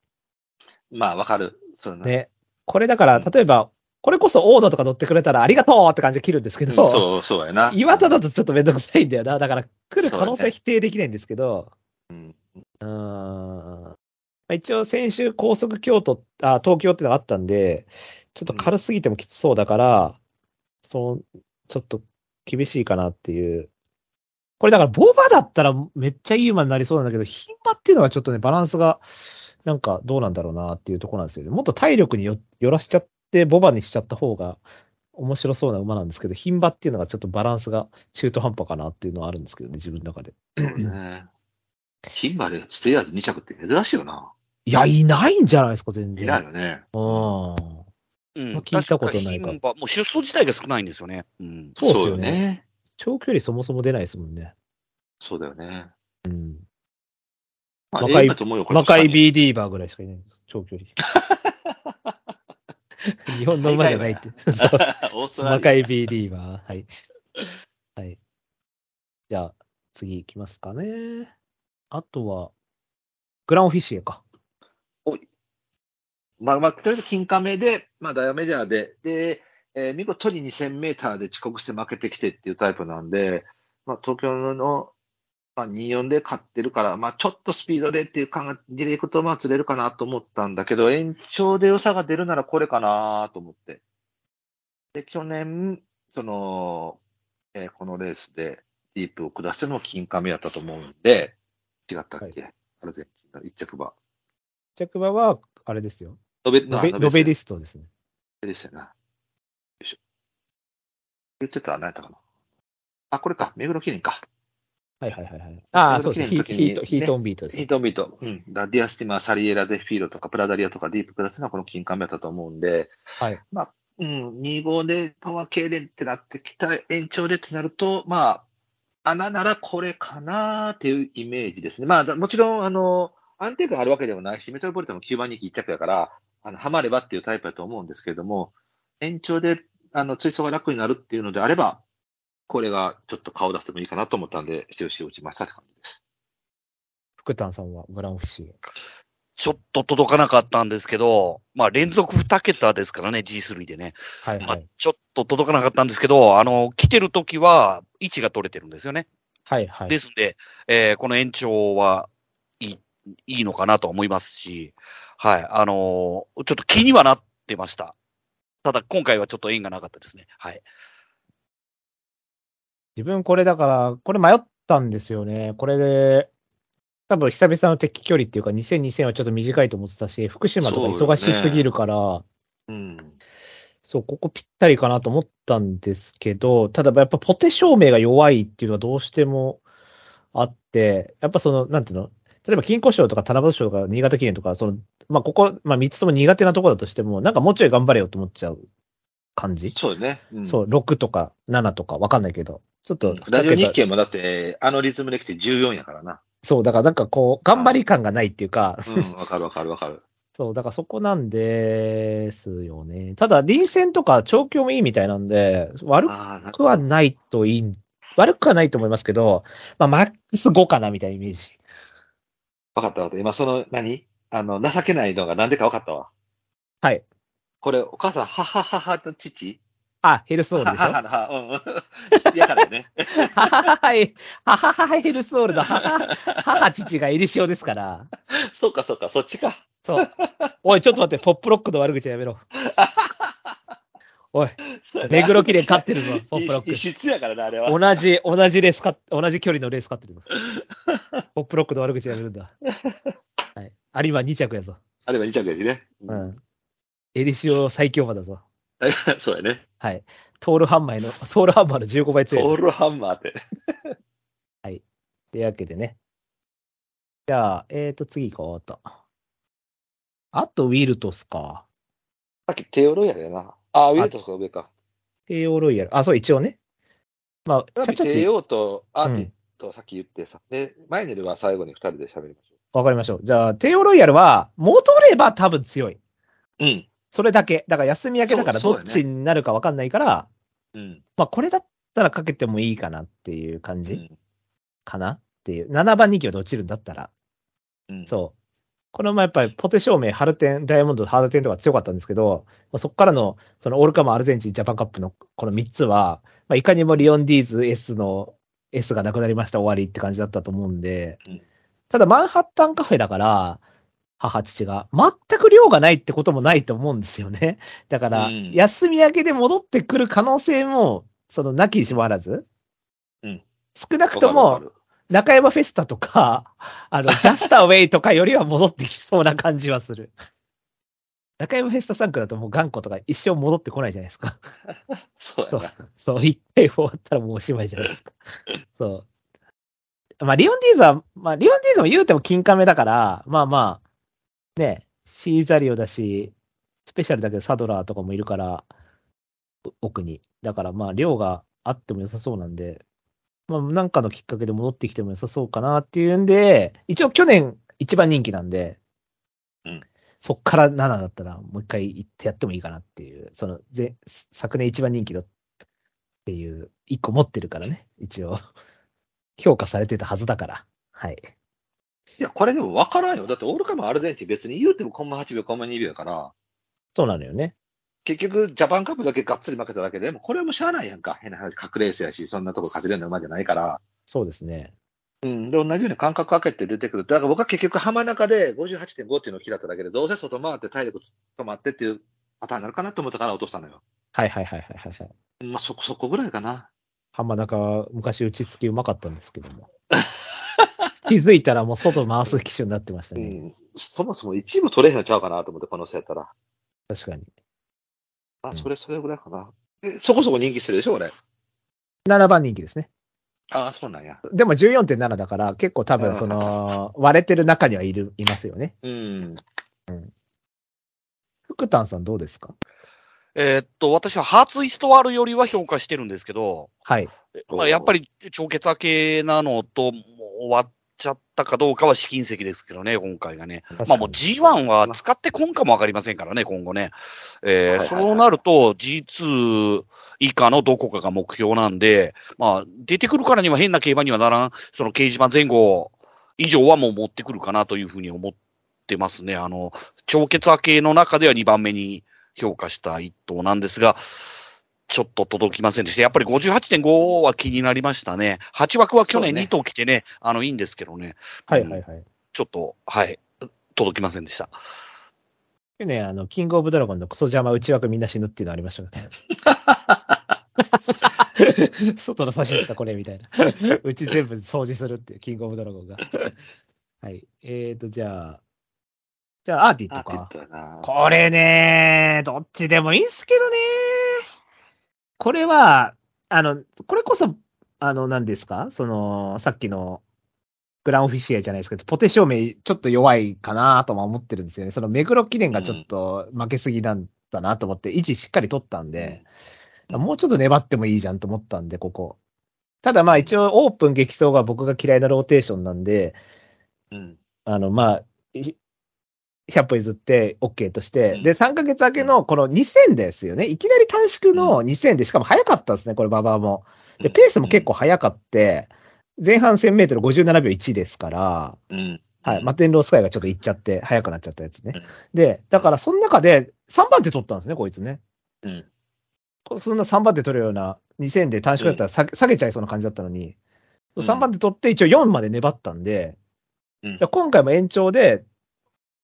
まあ、わかる。そうね。ね。これだから、例えば、これこそオードとか乗ってくれたらありがとうって感じで切るんですけうんど、そう、そうやな。岩田だとちょっとめんどくさいんだよな。だから、来る可能性否定できないんですけど、うん。うーん。まあ一応、先週高速京都、あ、東京ってのがあったんで、ちょっと軽すぎてもきつそうだから、そう、ちょっと厳しいかなっていう。これだから、ボバだったらめっちゃいい馬になりそうなんだけど、牝馬っていうのはちょっとね、バランスが、なんかどうなんだろうなっていうところなんですよね。もっと体力によよらしちゃって、ボバにしちゃった方が面白そうな馬なんですけど、牝馬っていうのがちょっとバランスが中途半端かなっていうのはあるんですけどね、自分の中で。そうね。牝馬でステイヤーズ2着って珍しいよな。いや、いないんじゃないですか、全然。いないよね。うん。うんまあ聞いたことないかもう出走自体が少ないんですよね。うん。そうですよね。。長距離そもそも出ないですもんね。そうだよね。うん。まあ、若いええ馬と思うよこれ若い確かに B ディーバーぐらいしかいない。長距離。日本の馬じゃないって。そうオーストラリア。若い B ディーバー。はい。はい。じゃあ、次行きますかね。あとは、グランオフィシエか。まあまあ、とりあえず金亀で、まあ、ダイヤメジャーで、で、えー見事に2000メーターで遅刻して負けてきてっていうタイプなんで、まあ、東京の、まあ、24で勝ってるから、まあ、ちょっとスピードでっていう感じでいくと、まあ、釣れるかなと思ったんだけど、延長で良さが出るならこれかなと思って。で、去年、その、えーこのレースでディープを下したのも金亀やったと思うんで、違ったっけ、アルゼンチンの一着馬。着馬は、あれですよ。ノベノベノベリスストですね。ですよな。よいしょ。言ってた何やったかな。あ、これか。目黒記念か。はいはいはいはい。ああ、そうですね。ヒート、ヒートオンビートですヒートオンビート。うん。だディアスティマー、サリエラ、ゼフィーロとか、プラダリアとか、ディープクラスのはこの金冠だったと思うんで、はい。まあ、うん、25でパワー系でってなってきた延長でってなると、まあ、穴ならこれかなっていうイメージですね。まあ、だもちろん、あの、安定感あるわけでもないし、メトロポリタンも9番人気1着やから、あの、ハマればっていうタイプだと思うんですけれども、延長で、あの、追走が楽になるっていうのであれば、これがちょっと顔出してもいいかなと思ったんで、印を打ちましたって感じです。福丹さんはグランオフィシエ。ちょっと届かなかったんですけど、まあ連続2桁ですからね、G3 でね。まあはいはい。ちょっと届かなかったんですけど、あの、来てる時は位置が取れてるんですよね。はいはい。ですんで、えーこの延長はいいいいのかなと思いますし、はい、あのーちょっと気にはなってました。ただ、今回はちょっと縁がなかったですね。はい。自分これだから、これ迷ったんですよね。これで、多分久々の敵距離っていうか、2000、2000はちょっと短いと思ってたし、福島とか忙しすぎるから、うん。そう、ここぴったりかなと思ったんですけど、ただやっぱポテ照明が弱いっていうのはどうしてもあって、やっぱその、なんていうの例えば金庫賞とか七夕賞とか新潟記念とか、その、まあ、ここ、まあ、三つとも苦手なところだとしても、なんかもうちょい頑張れよと思っちゃう感じ？そうね。うんそう、6とか7とかわかんないけど、ちょっと、ラジオ日経もだって、あのリズムで来て14やからな。そう、だからなんかこう、頑張り感がないっていうか、うん、わかるわかるわかる。そう、だからそこなんですよね。ただ、臨戦とか調教もいいみたいなんで、悪くはないといい、悪くはないと思いますけど、まあ、マックス5かなみたいなイメージ。わかったわかった。今その、何？あの、情けないのがなんでかわかったわ。はい。これ、お母さん、ははははの父？あ、ヘルスオールでしょ？はははは、うん。やからよね。ははははい。はははヘルスオールの母、母父がエリシオですから。そうかそうか、そっちか。そう。おい、ちょっと待って、ポップロックの悪口やめろ。おい、目黒記念勝ってるぞ、ポップロック異。質やからな、あれは。同じ、同じレースか、同じ距離のレース勝ってるぞ。ポップロックの悪口やめるんだ。はい。有馬2着やぞ。あれは2着やしね。う。ん。エリシオ最強馬だぞ。そうやね。はい。トールハンマーの、トールハンマーの15倍強い。トールハンマーって。というわけでね。じゃあ、えーと、次行こうと。あと、ウィルトスか。さっきテオロイヤルやな。ああ、ウィルトスが上か？帝王ロイヤル。あ、そう、一応ね。まあ、ちゃちゃっとアーティとさっき言ってさ。で、マイネルは最後に2人で喋りましょわかりましょう。じゃあ、帝王ロイヤルは、戻れば多分強い。う。うん。それだけ。だから休み明けだからそうそうだねどっちになるかわかんないから、うん。まあこれだったらかけてもいいかなっていう感じうん。かなっていう。7番人気まで落ちるんだったら。うん。そう。このままやっぱりポテ照明、ハルテン、ダイヤモンド、ハルテンとか強かったんですけど、まあ、そこからの、そのオールカマー、アルゼンチン、ジャパンカップのこの3つは、まあ、いかにもリオンディーズ S の S がなくなりました終わりって感じだったと思うんで、うん。ただマンハッタンカフェだから、母父が、全く量がないってこともないと思うんですよね。だから、うん。休み明けで戻ってくる可能性も、その、なきにしもあらず、うん。少なくとも中山フェスタとか、あの、ジャスターウェイとかよりは戻ってきそうな感じはする。中山フェスタ3区だともう頑固とか一生戻ってこないじゃないですか。る そうやな。そう、一回終わったらもうおしまいじゃないですか。そう。まあ、リオンディーズは、まあ、リオンディーズも言うても金亀だから、まあまあ、ね、シーザリオだし、スペシャルだけどサドラーとかもいるから、お奥に。だからまあ、量があっても良さそうなんで、まあ、なんかのきっかけで戻ってきても良さそうかなっていうんで、一応去年一番人気なんで、うんそっから7だったらもう一回行ってやってもいいかなっていう、その、ぜ昨年一番人気のっていう、一個持ってるからね、一応。評価されてたはずだから。はい。いや、これでも分からんよ。だって、オールカムアルゼンチン別に言うてもコンマ8秒、コンマ2秒やから、そうなのよね。結局、ジャパンカップだけがっつり負けただけで、もうこれはもうしゃあないやんか。変な話、格レースやし、そんなとこ勝てるような馬じゃないから。そうですね。うん。で、同じように間隔空けて出てくる。だから僕は結局浜中で58.5っていうのを嫌っただけで、どうせ外回って体力止まってっていうパターンになるかなと思ったから落としたのよ。はいはいはいはいはいはい。まあ、そこそこぐらいかな。浜中は昔打ち付きうまかったんですけども。気づいたらもう外回す機種になってましたね。うん。そもそも一部取れへんのちゃうかなと思って、この人やったら。確かに。まあ、それ、それぐらいかな。え、そこそこ人気するでしょ、俺。7番人気ですね。ああ、そうなんや。でも14.7だから結構多分その、割れてる中にはいる、いますよね。うん。福丹さんどうですか？えーっと、私はハーツイストワールよりは評価してるんですけど、はい。まあ、やっぱり超血明けなのと、もう終わっちゃったかどうかは試金石ですけどね、今回がね。まあもう G1 は使ってこんかもわかりませんからね、今後ね。えーはいはいはいそうなると G2 以下のどこかが目標なんで、まあ出てくるからには変な競馬にはならん、その掲示板前後以上はもう持ってくるかなというふうに思ってますね。あの、超血明けの中では2番目に評価した一頭なんですが、ちょっと届きませんでした。やっぱり58.5は気になりましたね。8枠は去年そうね2頭来てね、あの、いいんですけどね。はいはいはい。ちょっと、はい、届きませんでした。去年、あの、キングオブドラゴンのクソ邪魔内枠みんな死ぬっていうのありましたね。外の差し入れたこれみたいな。うち全部掃除するっていう、キングオブドラゴンが。はい。えーと、じゃあ、じゃあ、アーティットやなこれね、どっちでもいいんすけどね。これは、あの、これこそ、あの、何ですか？その、さっきの、グランオフィシエじゃないですけど、ポテ証明ちょっと弱いかなとも思ってるんですよね。その目黒記念がちょっと負けすぎなんだなと思って、位置しっかり取ったんで、もうちょっと粘ってもいいじゃんと思ったんで、ここ。ただまあ一応オープン激走が僕が嫌いなローテーションなんで、うん。あの、まあ、い100歩譲って OK として、うんで、3ヶ月明けのこの2000ですよね。いきなり短縮の2000で、しかも早かったですね、これ、馬場も。で、ペースも結構早かって、前半1000メートル57秒1ですから、うん。はい、マテンロースカイがちょっと行っちゃって、早くなっちゃったやつねうん。で、だからその中で3番手取ったんですね、こいつね。うん。そんな3番手取るような2000で短縮だったら下げ下げちゃいそうな感じだったのに、うん3番手取って一応4まで粘ったんで、うんで今回も延長で、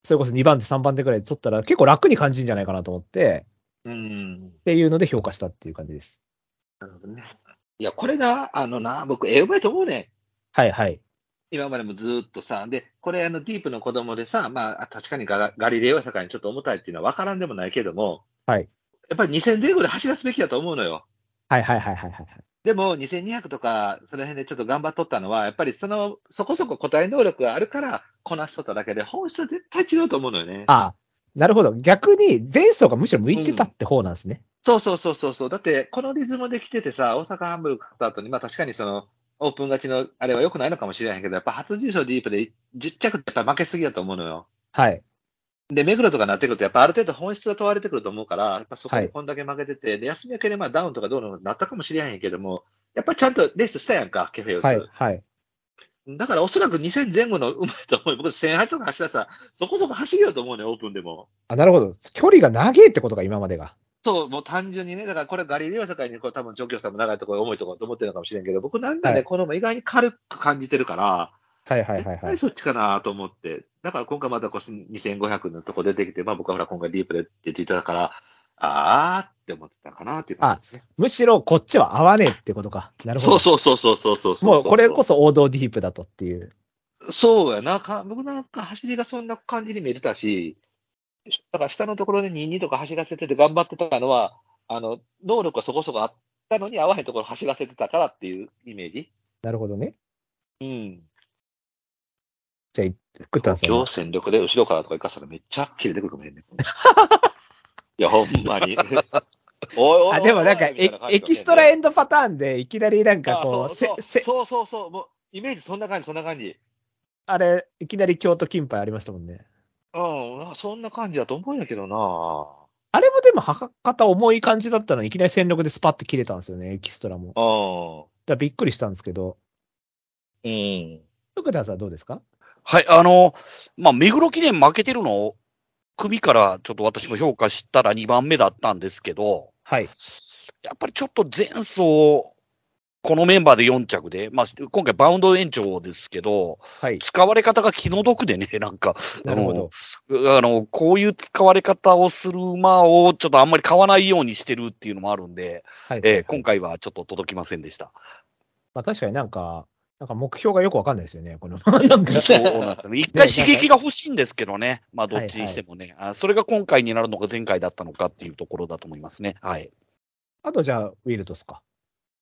それこそ2番手、3番手ぐらいで取ったら結構楽に感じるんじゃないかなと思って、うん。っていうので評価したっていう感じです。なるほどね。いや、これが、あのな、僕、ええうまいと思うねん。はいはい。今までもずーっとさ、で、これ、あの、ディープの子供でさ、まあ、確かにガラガリレオ社会にちょっと重たいっていうのは分からんでもないけども、はい。やっぱり2000前後で走らすべきだと思うのよ。はいはいはいはいはい。でも、2200とか、その辺でちょっと頑張っとったのは、やっぱりその、そこそこ個体能力があるから、こなしとっただけで、本質は絶対違うと思うのよね。ああ、なるほど。逆に前走がむしろ向いてたって方なんですね。そうそうそうそうそう。だって、このリズムで来ててさ、大阪ハンブルク勝った後に、まあ確かにその、オープン勝ちのあれは良くないのかもしれないけど、やっぱ初優勝ディープで10着ってやっぱ負けすぎだと思うのよ。はい。で、目黒とかなってくると、やっぱある程度本質が問われてくると思うから、やっぱそこはいでこんだけ負けてて、で、休み明けでまあダウンとかどうのなったかもしれへんけども、やっぱりちゃんとレースしたやんか、ケフェオス。はいはい。だからおそらく2000前後のうまいと思う。僕1008とか走らせたら、そこそこ走るよと思うね、オープンでも。あ、なるほど。距離が長いってことが今までが。そう、もう単純にね、だからこれガリレオ社会にこれ多分状況さんも長いところ重いところと思ってるのかもしれんけど、僕なんかね、はいこの意外に軽く感じてるから、はいはいはい絶はい。対そっちかなと思って。だから今回またこう2500のとこ出てきて、まあ僕はほら今回ディープでって言ってたから、あーって思ってたかなっていう感じですね。むしろこっちは合わねえってことか。なるほど。そうそうそうそうそうそうそう。もうこれこそ王道ディープだとっていう。そうやな。か僕なんか走りがそんな感じに見えてたし、だから下のところで22とか走らせてて頑張ってたのは、あの、能力はそこそこあったのに合わへんところ走らせてたからっていうイメージ？なるほどね。うん。じゃあ、福田さんは。今日戦力で後ろからとか行かせたらめっちゃ切れてくるかもしれんね。いや、ほんまに。おいおいおいあ、でもなんかエエキストラエンドパターンでいきなりなんかこう、あそうせせそうそうそう、もうイメージそんな感じ、そんな感じ。あれ、いきなり京都金杯ありましたもんね。うん、そんな感じだと思うんやけどな。あれもでも測方重い感じだったのにいきなり戦力でスパッて切れたんですよね、エキストラも。うらびっくりしたんですけど。ん。うん。福田さんはどうですか？はい、あの、まあ、目黒記念負けてるのを、組からちょっと私も評価したら2番目だったんですけど、はい。やっぱりちょっと前走、このメンバーで4着で、まあ、今回バウンド延長ですけど、はい。使われ方が気の毒でね、なんか、なるほど。あの、こういう使われ方をする馬をちょっとあんまり買わないようにしてるっていうのもあるんで、はい。えー今回はちょっと届きませんでした。まあ確かになんか、なんか目標がよくわかんないですよね、この。そうなんですよね。一回刺激が欲しいんですけどね。まあ、どっちにしてもね、あ。それが今回になるのか前回だったのかっていうところだと思いますね。はい。あとじゃあ、ウィルトスか。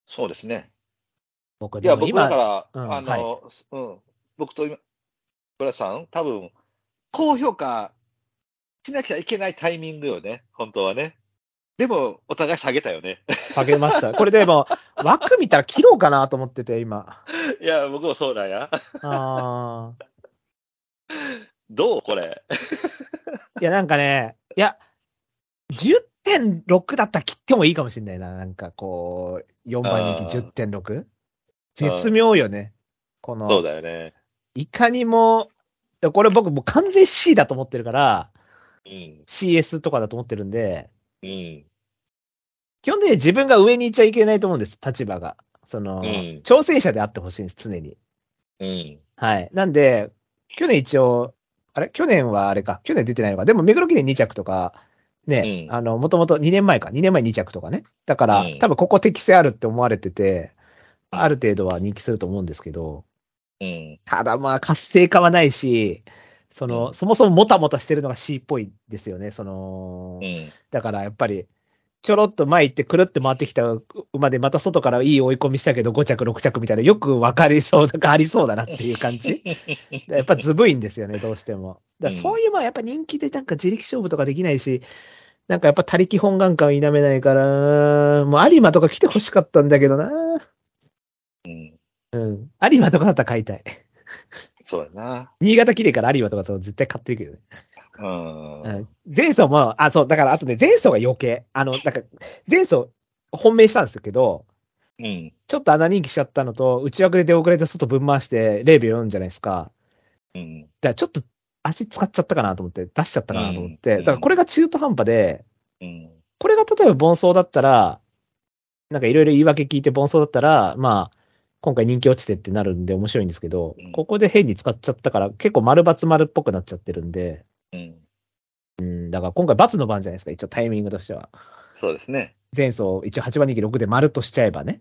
そうですね。僕いや、僕だ今から、うんあの、うん、僕と今、村さん、多分、高評価しなきゃいけないタイミングよね、本当はね。でも、お互い下げたよね。下げました。これでも、枠見たら切ろうかなと思ってて、今。いや、僕もそうなんや。あーどうこれ？いや、なんかね、いや、10.6だったら切ってもいいかもしれないな。なんかこう、4番人気あー 10.6? 絶妙よね。こそうの、だよね。いかにも、これ僕もう完全 C だと思ってるから、うん。CS とかだと思ってるんで、うん。基本的に自分が上に行っちゃいけないと思うんです、立場が。その、うん挑戦者であってほしいんです、常に。うん。はい。なんで、去年一応、あれ？去年はあれか。去年出てないのか。でも、目黒記念2着とか、ね、うんあの、もともと2年前か。2年前2着とかね。だから、うん多分ここ適性あるって思われてて、ある程度は人気すると思うんですけど、うん。ただまあ活性化はないし、その、うんそもそももたもたしてるのが C っぽいですよね。その、うん。だからやっぱり、ちょろっと前行ってくるって回ってきた馬でまた外からいい追い込みしたけど5着6着みたいなよくわかりそう、なんかありそうだなっていう感じ。やっぱずぶいんですよね、どうしても。だそういう馬はやっぱ人気でなんか自力勝負とかできないし、なんかやっぱ他力本願感を否めないから、もう有馬とか来てほしかったんだけどな。うん。うん。有馬とかだったら買いたい。そうやな。新潟綺麗から有馬とかと絶対買ってるけどね。うん。うん前走も、あ、そう、だからあとね、前走が余計。あの、なんか、前走、本命したんですけど、うん。ちょっと穴人気しちゃったのと、内枠で出遅れて外ぶん回して0秒4じゃないですか。うん。だからちょっと足使っちゃったかなと思って、出しちゃったかなと思って、うんだからこれが中途半端で、うん。これが例えば盆走だったら、なんかいろいろ言い訳聞いて盆走だったら、まあ、今回人気落ちてってなるんで面白いんですけど、うんここで変に使っちゃったから、結構丸×丸っぽくなっちゃってるんで、うん。うん、だから今回×の番じゃないですか、一応タイミングとしては。そうですね。前走、一応8番人気6で丸としちゃえばね。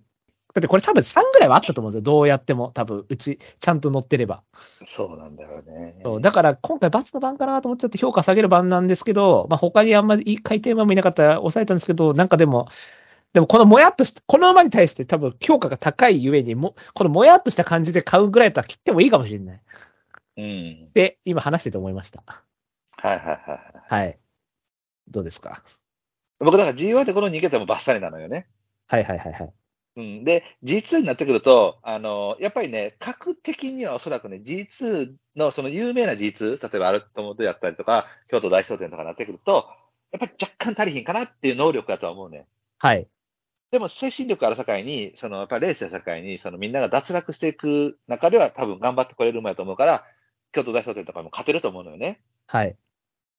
だってこれ多分3ぐらいはあったと思うんですよ。どうやっても。多分、うち、ちゃんと乗ってれば。そうなんだよね。そうだから今回×の番かなと思っちゃって評価下げる番なんですけど、まあ他にあんまりいい回転馬もいなかったら抑えたんですけど、なんかでも、でもこのもやっとした、この馬に対して多分評価が高いゆえに、も、このもやっとした感じで買うぐらいだったら切ってもいいかもしれない。っうん。て、今話してて思いました。はいはいはいはい。はい。どうですか？僕、だから G1 でこの逃げてもバッサリなのよね。はいはいはいはい。うん。で、G2 になってくると、あの、やっぱりね、格的にはおそらくね、G2 のその有名な G2、例えばアルトモでやったりとか、京都大商店とかになってくると、やっぱり若干足りひんかなっていう能力だとは思うね。はい。でも精神力ある境に、そのやっぱりレースや境に、そのみんなが脱落していく中では多分頑張ってこれる馬やと思うから、京都大商店とかも勝てると思うのよね。はい。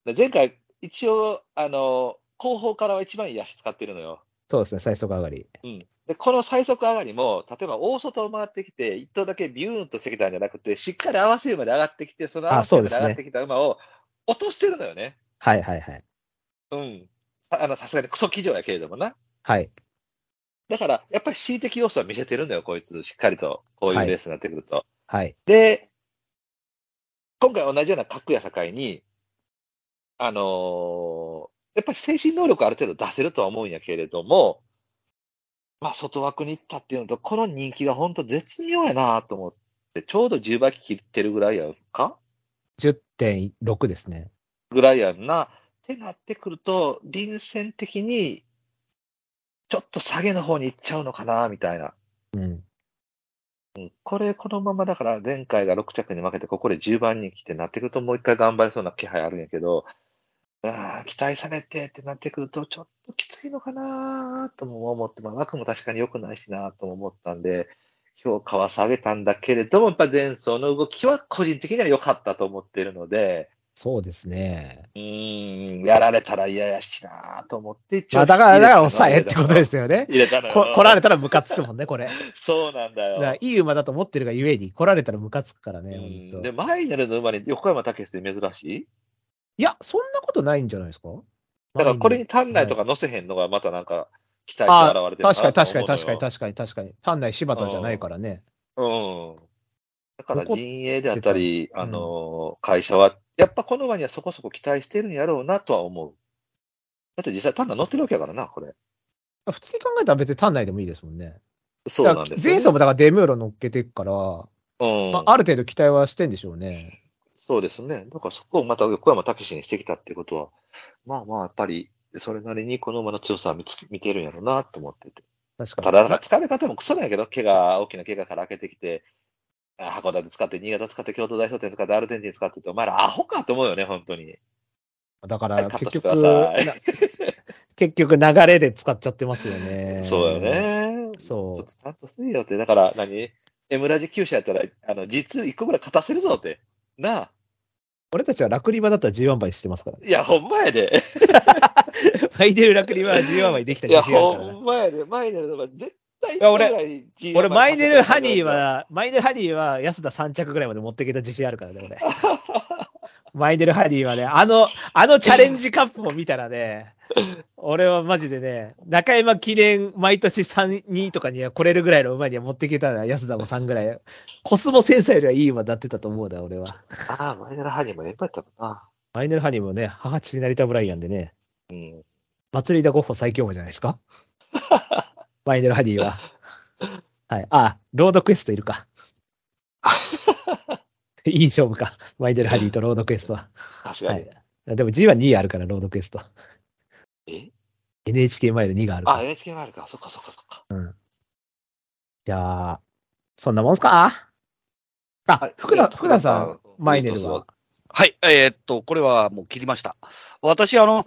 で前回、一応、あの、後方からは一番いい足使ってるのよ。そうですね、最速上がり。うん。で、この最速上がりも、例えば大外を回ってきて、一頭だけビューンとしてきたんじゃなくて、しっかり合わせ馬で上がってきて、その合わせ馬で上がってきた馬を落としてるのよね。はいはいはい。うん。ああの、さすがにクソ騎乗やけれどもな。はい。だから、やっぱり恣意的要素は見せてるんだよ、こいつ。しっかりと。こういうレースになってくると。はい。で、今回同じような格や境に、あのーやっぱり精神能力ある程度出せるとは思うんやけれども、まあ、外枠に行ったっていうのと、この人気が本当絶妙やなと思って、ちょうど10倍切ってるぐらいやんか？10.6ですね。ぐらいやんな。ってなってくると、臨戦的に、ちょっと下げの方に行っちゃうのかなみたいな。うん。これ、このままだから、前回が6着に負けて、ここで10番人気ってなってくると、もう一回頑張りそうな気配あるんやけど、あー期待されてってなってくると、ちょっときついのかなとも思って、まあ、枠も確かに良くないしなとも思ったんで、評価は下げたんだけれども、やっぱ前走の動きは個人的には良かったと思ってるので、そうですね。うーん、やられたら嫌やしなと思って、一まあ、だから、だから抑えったてことですよね。入れたのよ。こ来られたらムカつくもんね、これ。そうなんだよ。いい馬だと思ってるがゆえに、来られたらムカつくからね、うほんで、マイナルの馬に横山武史って珍しい？いや、そんなことないんじゃないですか？だからこれに単内とか載せへんのがまたなんか期待あが現れてるの確かに確かに確かに確かに確かに。単内柴田じゃないからね。うん。だから陣営であったり、うんあの、会社は、やっぱこの馬にはそこそこ期待してるんやろうなとは思う。だって実際単内乗ってるわけやからな、これ。普通に考えたら別に単内でもいいですもんね。そうなんですよ、ね。前走もだからデムーロ乗っけていくから、うん、まあ、ある程度期待はしてんでしょうね。そうですね。だからそこをまた横山武史にしてきたっていうことは、まあまあ、やっぱり、それなりにこの馬の強さは見つけ見てるんやろうなと思ってて。確かたに。だ、疲れ方もクソなんやけど、怪我、大きな怪我から開けてきて、あ函館使って、新潟使って、京都大商店使って、アルゼンチン使ってって、お前らアホかと思うよね、本当に。だかはいら結局、結局流れで使っちゃってますよね。そうよ。ね。そうちゃんとせえよって。だから何、エムラジ9社やったら、あの、実1個ぐらい勝たせるぞって。なあ。俺たちはラクリマだったら G1 倍してますからね。いや、ほんまやで。ファイデルラクリマは G1 倍できたいや、自信あるからね。ほんまやで。前での絶対いや俺ぐらい G1 俺、マイネルハニーは、マイネルハニーは安田3着ぐらいまで持っていけた自信あるからね、俺。マイネルハニーはね、あの、あのチャレンジカップを見たらね、俺はマジでね、中山記念毎年3、2とかには来れるぐらいの馬には持っていけたら、安田も3ぐらい。コスモセンサーよりはいい馬だってたと思うだ、俺は。ああ、マイネルハニーもええやったもんな。マイネルハニーもね、母父成田ブライアンでね、うん。祭りだゴッホ最強馬じゃないですか？マイネルハニーは。はい。あ、ロードクエストいるか。いい勝負か。マイネルハニーとロードクエストは。確かに。はい。でも G は2あるから、ロードクエスト。え？NHK マイル2がある。あ、NHK もあるか。そっかそっかそっか。じゃあ、そんなもんすか？あ、はい福田、え福田さん、うんマイネルは？ぞ。はい、えーっと、これはもう切りました。私、あの、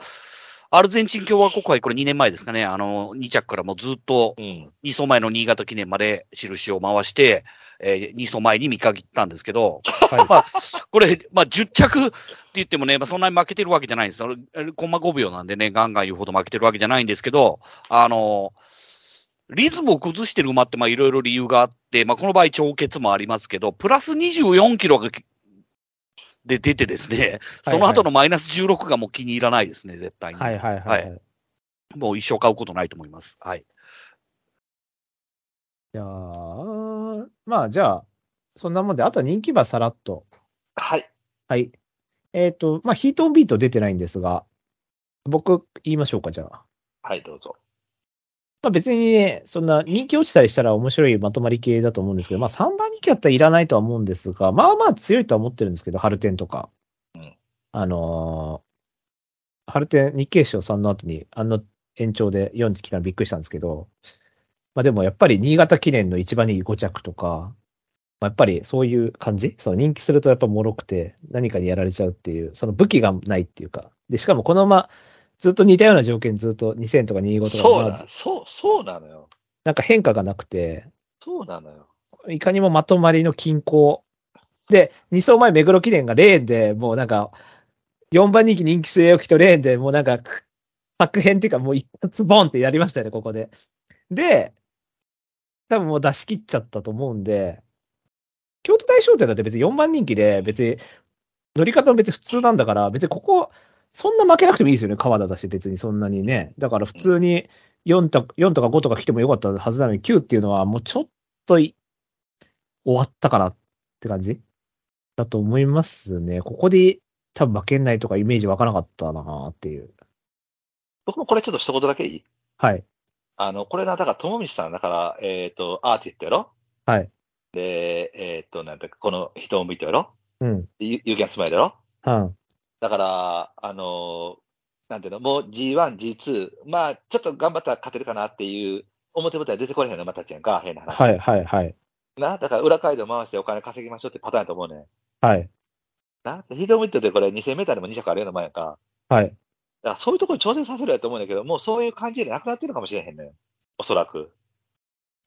アルゼンチン共和国杯、これ2年前ですかね、あの、2着からもうずっとうん。2走前の新潟記念まで印を回して、えー、2走前に見限ったんですけど、はいまあ、これ、まあ、10着って言ってもね、まあ、そんなに負けてるわけじゃないんですよ。コンマ5秒なんでね、ガンガン言うほど負けてるわけじゃないんですけど、あの、リズムを崩してる馬って、まあ、いろいろ理由があって、まあ、この場合、長血もありますけど、プラス24キロが、で出てですね、その後のマイナス16がもう気に入らないですね、絶対に。はいはいはい。はいもう一生買うことないと思います。はい。じゃあ、まあじゃあ、そんなもんで、あとは人気馬さらっと。はい。はい。えっ、と、まあヒートオンビート出てないんですが、僕言いましょうか、じゃあ。はい、どうぞ。まあ別にね、そんな人気落ちたりしたら面白いまとまり系だと思うんですけど、まあ3番人気だったらいらないとは思うんですが、まあまあ強いとは思ってるんですけど、ハルテンとか。うんあのーハルテン、日経賞3の後にあんな延長で4に来たのびっくりしたんですけど、まあでもやっぱり新潟記念の一番人気5着とか、まあ、やっぱりそういう感じ？そう、人気するとやっぱ脆くて何かにやられちゃうっていう、その武器がないっていうか。で、しかもこのままずっと似たような条件ずっと2000とか25とか、そうだまあ、そう、そうなのよ。なんか変化がなくて、そうなのよ。いかにもまとまりの均衡。で、2走前目黒記念がレーンで、もうなんか、4番人気人気据え置きとレーンでもうなんか、作編っていうかもう一発ボンってやりましたよね、ここで。で、多分もう出し切っちゃったと思うんで、京都大商店だって別に4番人気で、別に乗り方も別に普通なんだから、別にここ、そんな負けなくてもいいですよね、川田だし、別にそんなにね。だから普通に4と4とか5とか来てもよかったはずなのに、9っていうのはもうちょっとい終わったかなって感じ？だと思いますね。ここで多分負けないとかイメージ湧かなかったなっていう。僕もこれちょっと一言だけいい？はい。あの、これな、だから、ともみさん、だから、えっ、と、アーティストやろ？はい。で、えっ、と、なんだこの人を見てやろ？うん。ユユーキャンスマイルやろ？うん。だから、あのなんていうの、もう G1、G2、まあ、ちょっと頑張ったら勝てるかなっていう、表舞台出てこれへんの馬たちやんか、変な話。はい、はい、はい。な、だから裏街道回してお金稼ぎましょうってパターンやと思うねん。はい。な、ヒートミットでこれ2000メーターでも2着あるような前やんか。はい。だからそういうところに挑戦させるやと思うんだけど、もうそういう感じでなくなってるかもしれへんねん。おそらく。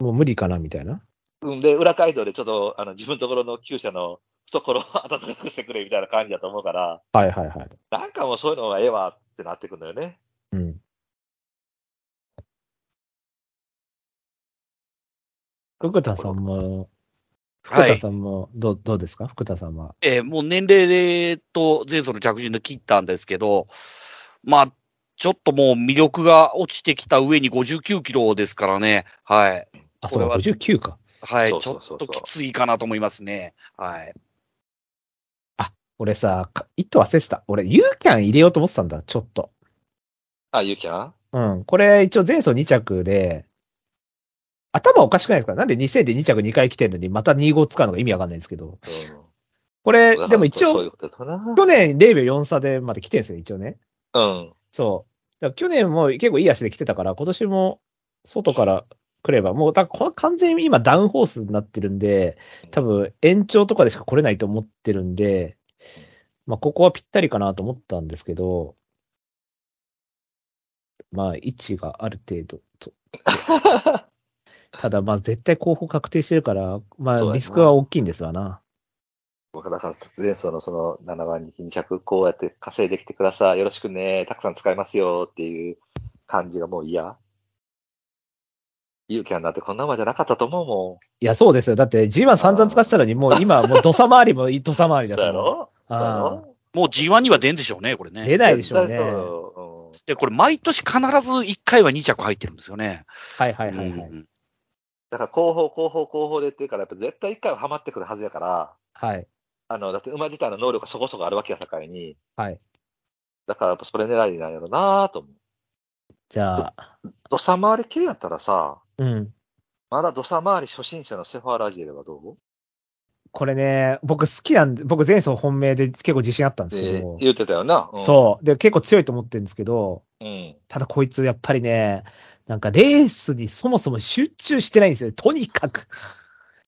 もう無理かなみたいな。うんで、裏街道でちょっと、あの、自分のところの厩舎の懐を温かくしてくれみたいな感じだと思うから、はい、はい、はい。なんかもうそういうのがええわってなってくるんだよね。うん。福田さんも、福田さんも、どう、どうですか？福田さんは。えーもう年齢と前走の着順で切ったんですけど、まあ、ちょっともう魅力が落ちてきた上に59キロですからね。はい。あ、そう、これは59か。はい。ちょっそうそうそうそうときついかなと思いますね。はい。俺さ、か一頭忘れてた。俺、ユーキャン入れようと思ってたんだ、ちょっと。あ、ゆうきゃんうん。これ、一応前走2着で、頭おかしくないですか？なんで2000で2着2回来てんのに、また2号使うのが意味わかんないんですけど。これ、でも一応。去年0秒4差でまで来てるんですよ、一応ね。うん。そう。だから去年も結構いい足で来てたから、今年も外から来れば、もうだこれ完全に今ダウンホースになってるんで、多分延長とかでしか来れないと思ってるんで、まあここはぴったりかなと思ったんですけど、まあ位置がある程度と。ただまあ絶対候補確定してるから、まあリスクは大きいんですわな。僕だから、前走のその7番に2着こうやって稼いできてください。よろしくね。たくさん使いますよっていう感じがもう嫌勇気あんなってこんな馬じゃなかったと思うもいや、そうですよ。だって G1 散々使ってたのに、もう今はもう土佐回りも土佐回りん。だそうやろそうやあろ？もう G1 には出んでしょうね、これね。出ないでしょうね。で、これ毎年必ず1回は2着入ってるんですよね。はいはいはいはい。うんだから後方、後方、後方でっていうから、やっぱ絶対一回はハマってくるはずやから、はい。あの、だって馬自体の能力がそこそこあるわけやさかいに、はい。だからやっぱそれ狙いなんやろなと思う。じゃあ、土佐回り系やったらさ、うん。まだ土佐回り初心者のセファーラジエルはどう？これね、僕好きなんで、僕前走本命で結構自信あったんですけでど、言ってたよな。そう。で、結構強いと思ってるんですけど、うん。うん。ただこいつやっぱりね、なんかレースにそもそも集中してないんですよ。とにかく。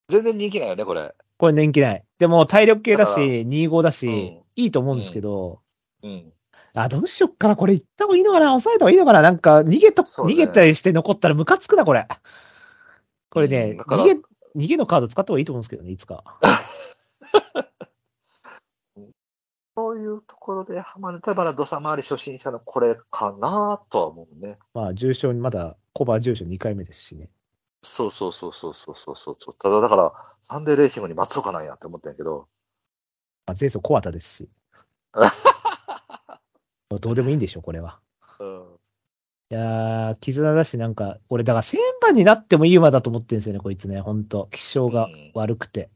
全然人気ないよね、これ。これ人気ない。でも体力系だし、だから25だし、うんいいと思うんですけど、うん。あ、どうしよっかな。これ行った方がいいのかな抑えた方がいいのかななんか逃げと、ね逃げたりして残ったらムカつくな、これ。これね、逃げ、逃げのカード使った方がいいと思うんですけどね、いつか。そういうところでハマる。ただ、土佐回り初心者のこれかなとは思うね。まあ、重賞にまだ、コバ重賞2回目ですしね。そうそうそうそうそうそうそう。ただ、だから、サンデーレーシングに松岡なんやって思ったんやけど、まあ、前走小畑ですし。どうでもいいんでしょ、これは。うん。いやー、絆だし、なんか、俺、だから1000番になってもいい馬だと思ってるんですよね、こいつね、ほんと。気性が悪くて。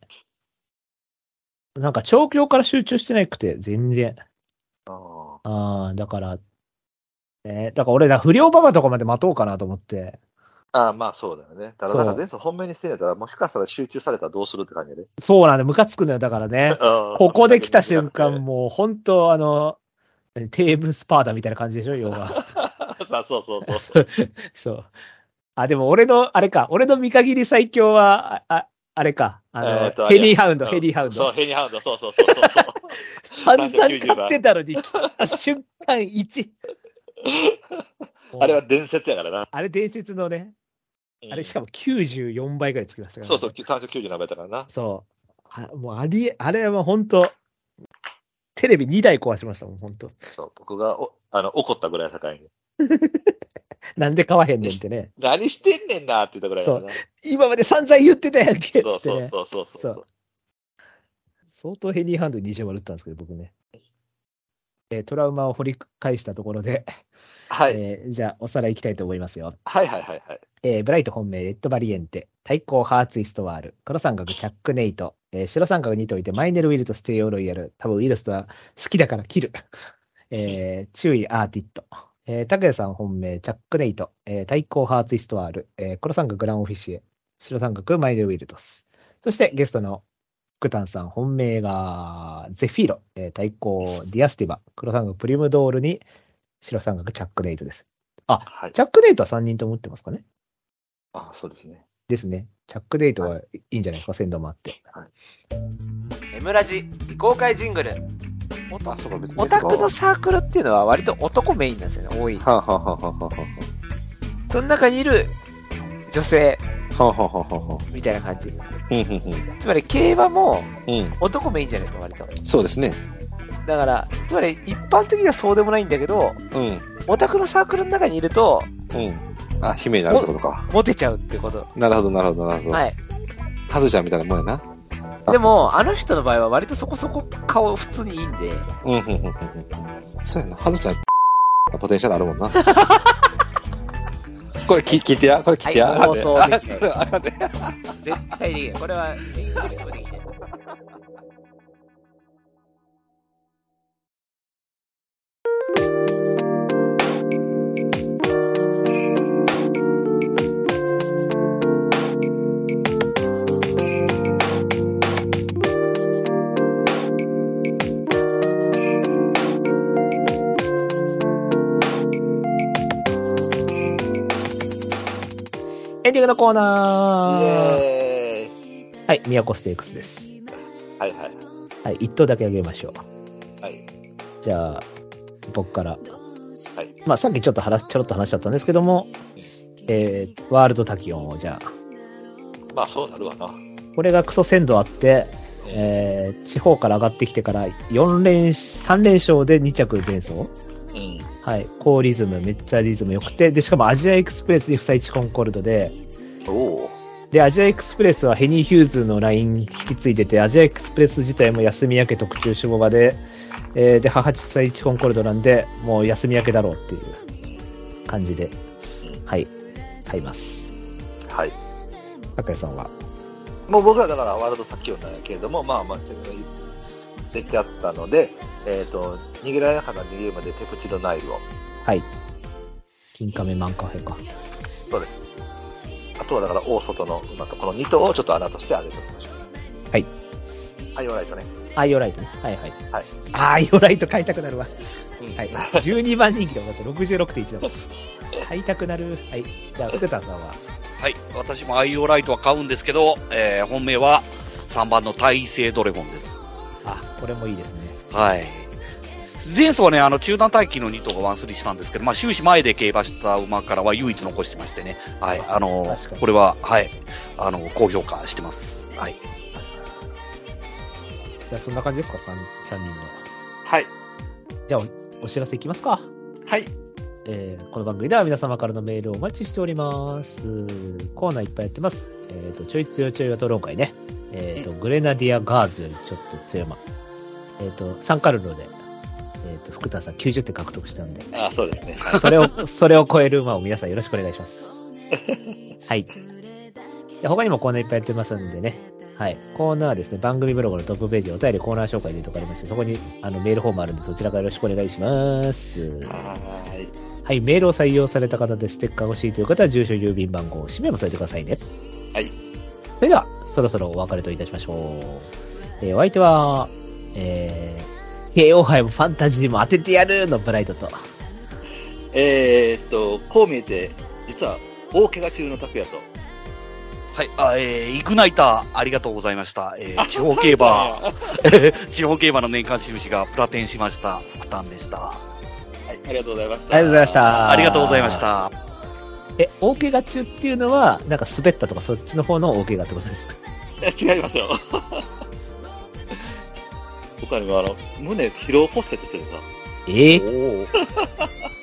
なんか、調教から集中してなくて、全然。ああー、だから、ね、だから俺、だ不良馬場とかまで待とうかなと思って。ああ、まあそうだよね。ただ、そうだから前走本命にしてんやったら、もしかしたら集中されたらどうするって感じで。そうなんで、ムカつくのよ、だからね。こここで来た瞬間、もう、本当あの、何テーブルスパーダみたいな感じでしょ、要は。あそうそうそう。そう。そう。あ、でも俺の、あれか、俺の見限り最強は、あ、ああれか、あの、えーとヘニーハウンド、うんヘニーハウンそう、ド。ヘニーハウンド、そうそうそうそうそう。散々買ってたのに、瞬間1。あれは伝説やからな。あれ伝説のね、あれしかも。も94倍ぐらいつきましたから、そうそう、397倍だからな。そう。あもうありえ、あれは本当テレビ2台壊しましたもん、本当そう、僕がおあの怒ったぐらい高いに。なんで買わへんねんってね。何してんねんなって言ったぐらいだからな。今まで散々言ってたやんけっつそうそうってね。そうそうそうそう相当ヘニーハンドに20丸打ったんですけど、僕ね。えートラウマを掘り返したところで、はい。えーじゃあ、おさらいいきたいと思いますよ。はいはいはいはい。えーブライト本命、レッドバリエンテ、対抗ハーツイストワール、黒三角チャックネイト、えー白三角2頭いてマイネルウィルトス、テーオーロイヤル、多分ウィルスとは好きだから切る。えー注意アーティット。えー、拓也さん本命、チャックネイト、えー対抗ハーツイストワール、えー黒三角グランオフィシエ、白三角マイネルウィルトス。そしてゲストの福丹さん本命がゼフィーロ、えー対抗ディアスティマ、黒三角プリュムドールに白三角チャックネイトです。はい。チャックネイトは3人とも打ってますかね？あ、そうですね。ですね。チャックデートはいいんじゃないですか、鮮度もあって。エムラジ未公開ジングルあ、そうか、別に。オタクのサークルっていうのは割と男メインなんですよね、多い。はあ、はあはあはあはその中にいる女性あ、はあはあはあはあ。みたいな感じ。うん、うん、つまり競馬も。男メインじゃないですか、割と。そうですね。だから、つまり一般的にはそうでもないんだけど、うん、オタクのサークルの中にいると、うん。あ、姫になるってことか。モテちゃうってこと。なるほど、なるほど、なるほど。はい。ハズちゃんみたいなもんやな。あでも、あの人の場合は割とそこそこ顔普通にいいんで、うん、うん、うん、うん。そうやな。ハズちゃん、ポテンシャルあるもんな。これ聞聞いてや、これ聞いてや。はい放送できない 絶対できない。これはジングルでもできない。エンディングのコーイナー。エーイはい、宮古ステークスです。はいはい。はい、一頭だけあげましょう。はい。じゃあ、僕から。はい。まあ、さっきちょっと話、ちょろっと話しちゃったんですけども、えー、ワールドタキオンをじゃあ、まあそうなるわな。これがクソ鮮度あって、えー、地方から上がってきてから4連、3連勝で2着前走。うん。はい。高リズム、めっちゃリズム良くて、で、しかもアジアエクスプレスに不採地コンコルドで。で、アジアエクスプレスはヘニー・ヒューズのライン引き継いでて、アジアエクスプレス自体も休み明け特注種目で、えーで、母実際1コンコルドなんで、もう休み明けだろうっていう感じで、はい、買います。はい。高谷さんは？もう僕はだからワールド卓球なんやけれども、まあまあ、先ほど言ってあったので、えっ、と、逃げられなかった逃げまでペプチドナイルを。はい。金亀マンカフェか。そうです。あとはだから大外の馬とこの2頭をちょっと穴としてあげておきましょう。はい。アイオライトね。アイオライトね。はいはい。はい。アイオライト買いたくなるわ。うんはい。12番人気でもだって66.1だもん。買いたくなる。はい。じゃあ、福田さんは？はい。私もアイオライトは買うんですけど、えー本命は3番の大聖ドレゴンです。あ、これもいいですね。はい。前走はね、あの、中段待機の2頭がワンスリーしたんですけど、まあ、終始前で競馬した馬からは唯一残してましてね。はい。あのこれは、はい。あの、高評価してます。はい。じゃあ、そんな感じですか ?3、三人の。はい。じゃあお、お知らせいきますか。はい。えーこの番組では皆様からのメールをお待ちしております。コーナーいっぱいやってます。えっ、と、ちょい強ちょいは討論会ね。えっ、と、グレナディアガーズよりちょっと強い馬。えっ、と、サンカルロで、えっ、と、福田さん90点獲得したんで、あそうですね。それを、それを超える馬を皆さんよろしくお願いします。はい。で他にもコーナーいっぱいやってますんでね。はい。コーナーはですね、番組ブログのトップページ、お便りコーナー紹介でいうとこありまして、そこにあのメールフォームあるんで、そちらからよろしくお願いします。はーい。はい、メールを採用された方でステッカーが欲しいという方は、住所、郵便番号、氏名も添えてくださいね。はい。それでは、そろそろお別れといたしましょう。えーお相手は、えー、KO 杯もファンタジーも当ててやるのブライトと。えーっと、こう見えて、実は大怪我中の拓也と。はい。あ、えー、イグナイター、ありがとうございました。えー、地方競馬、地方競馬の年間印がプラテンしました。福丹でした。はい、ありがとうございました。ありがとうございました。ありがとうございまし。た。え、大怪我中っていうのは、なんか滑ったとかそっちの方の大怪我ってことですか？え 違いますよ。他にもあの、胸疲労骨折してるさ。えー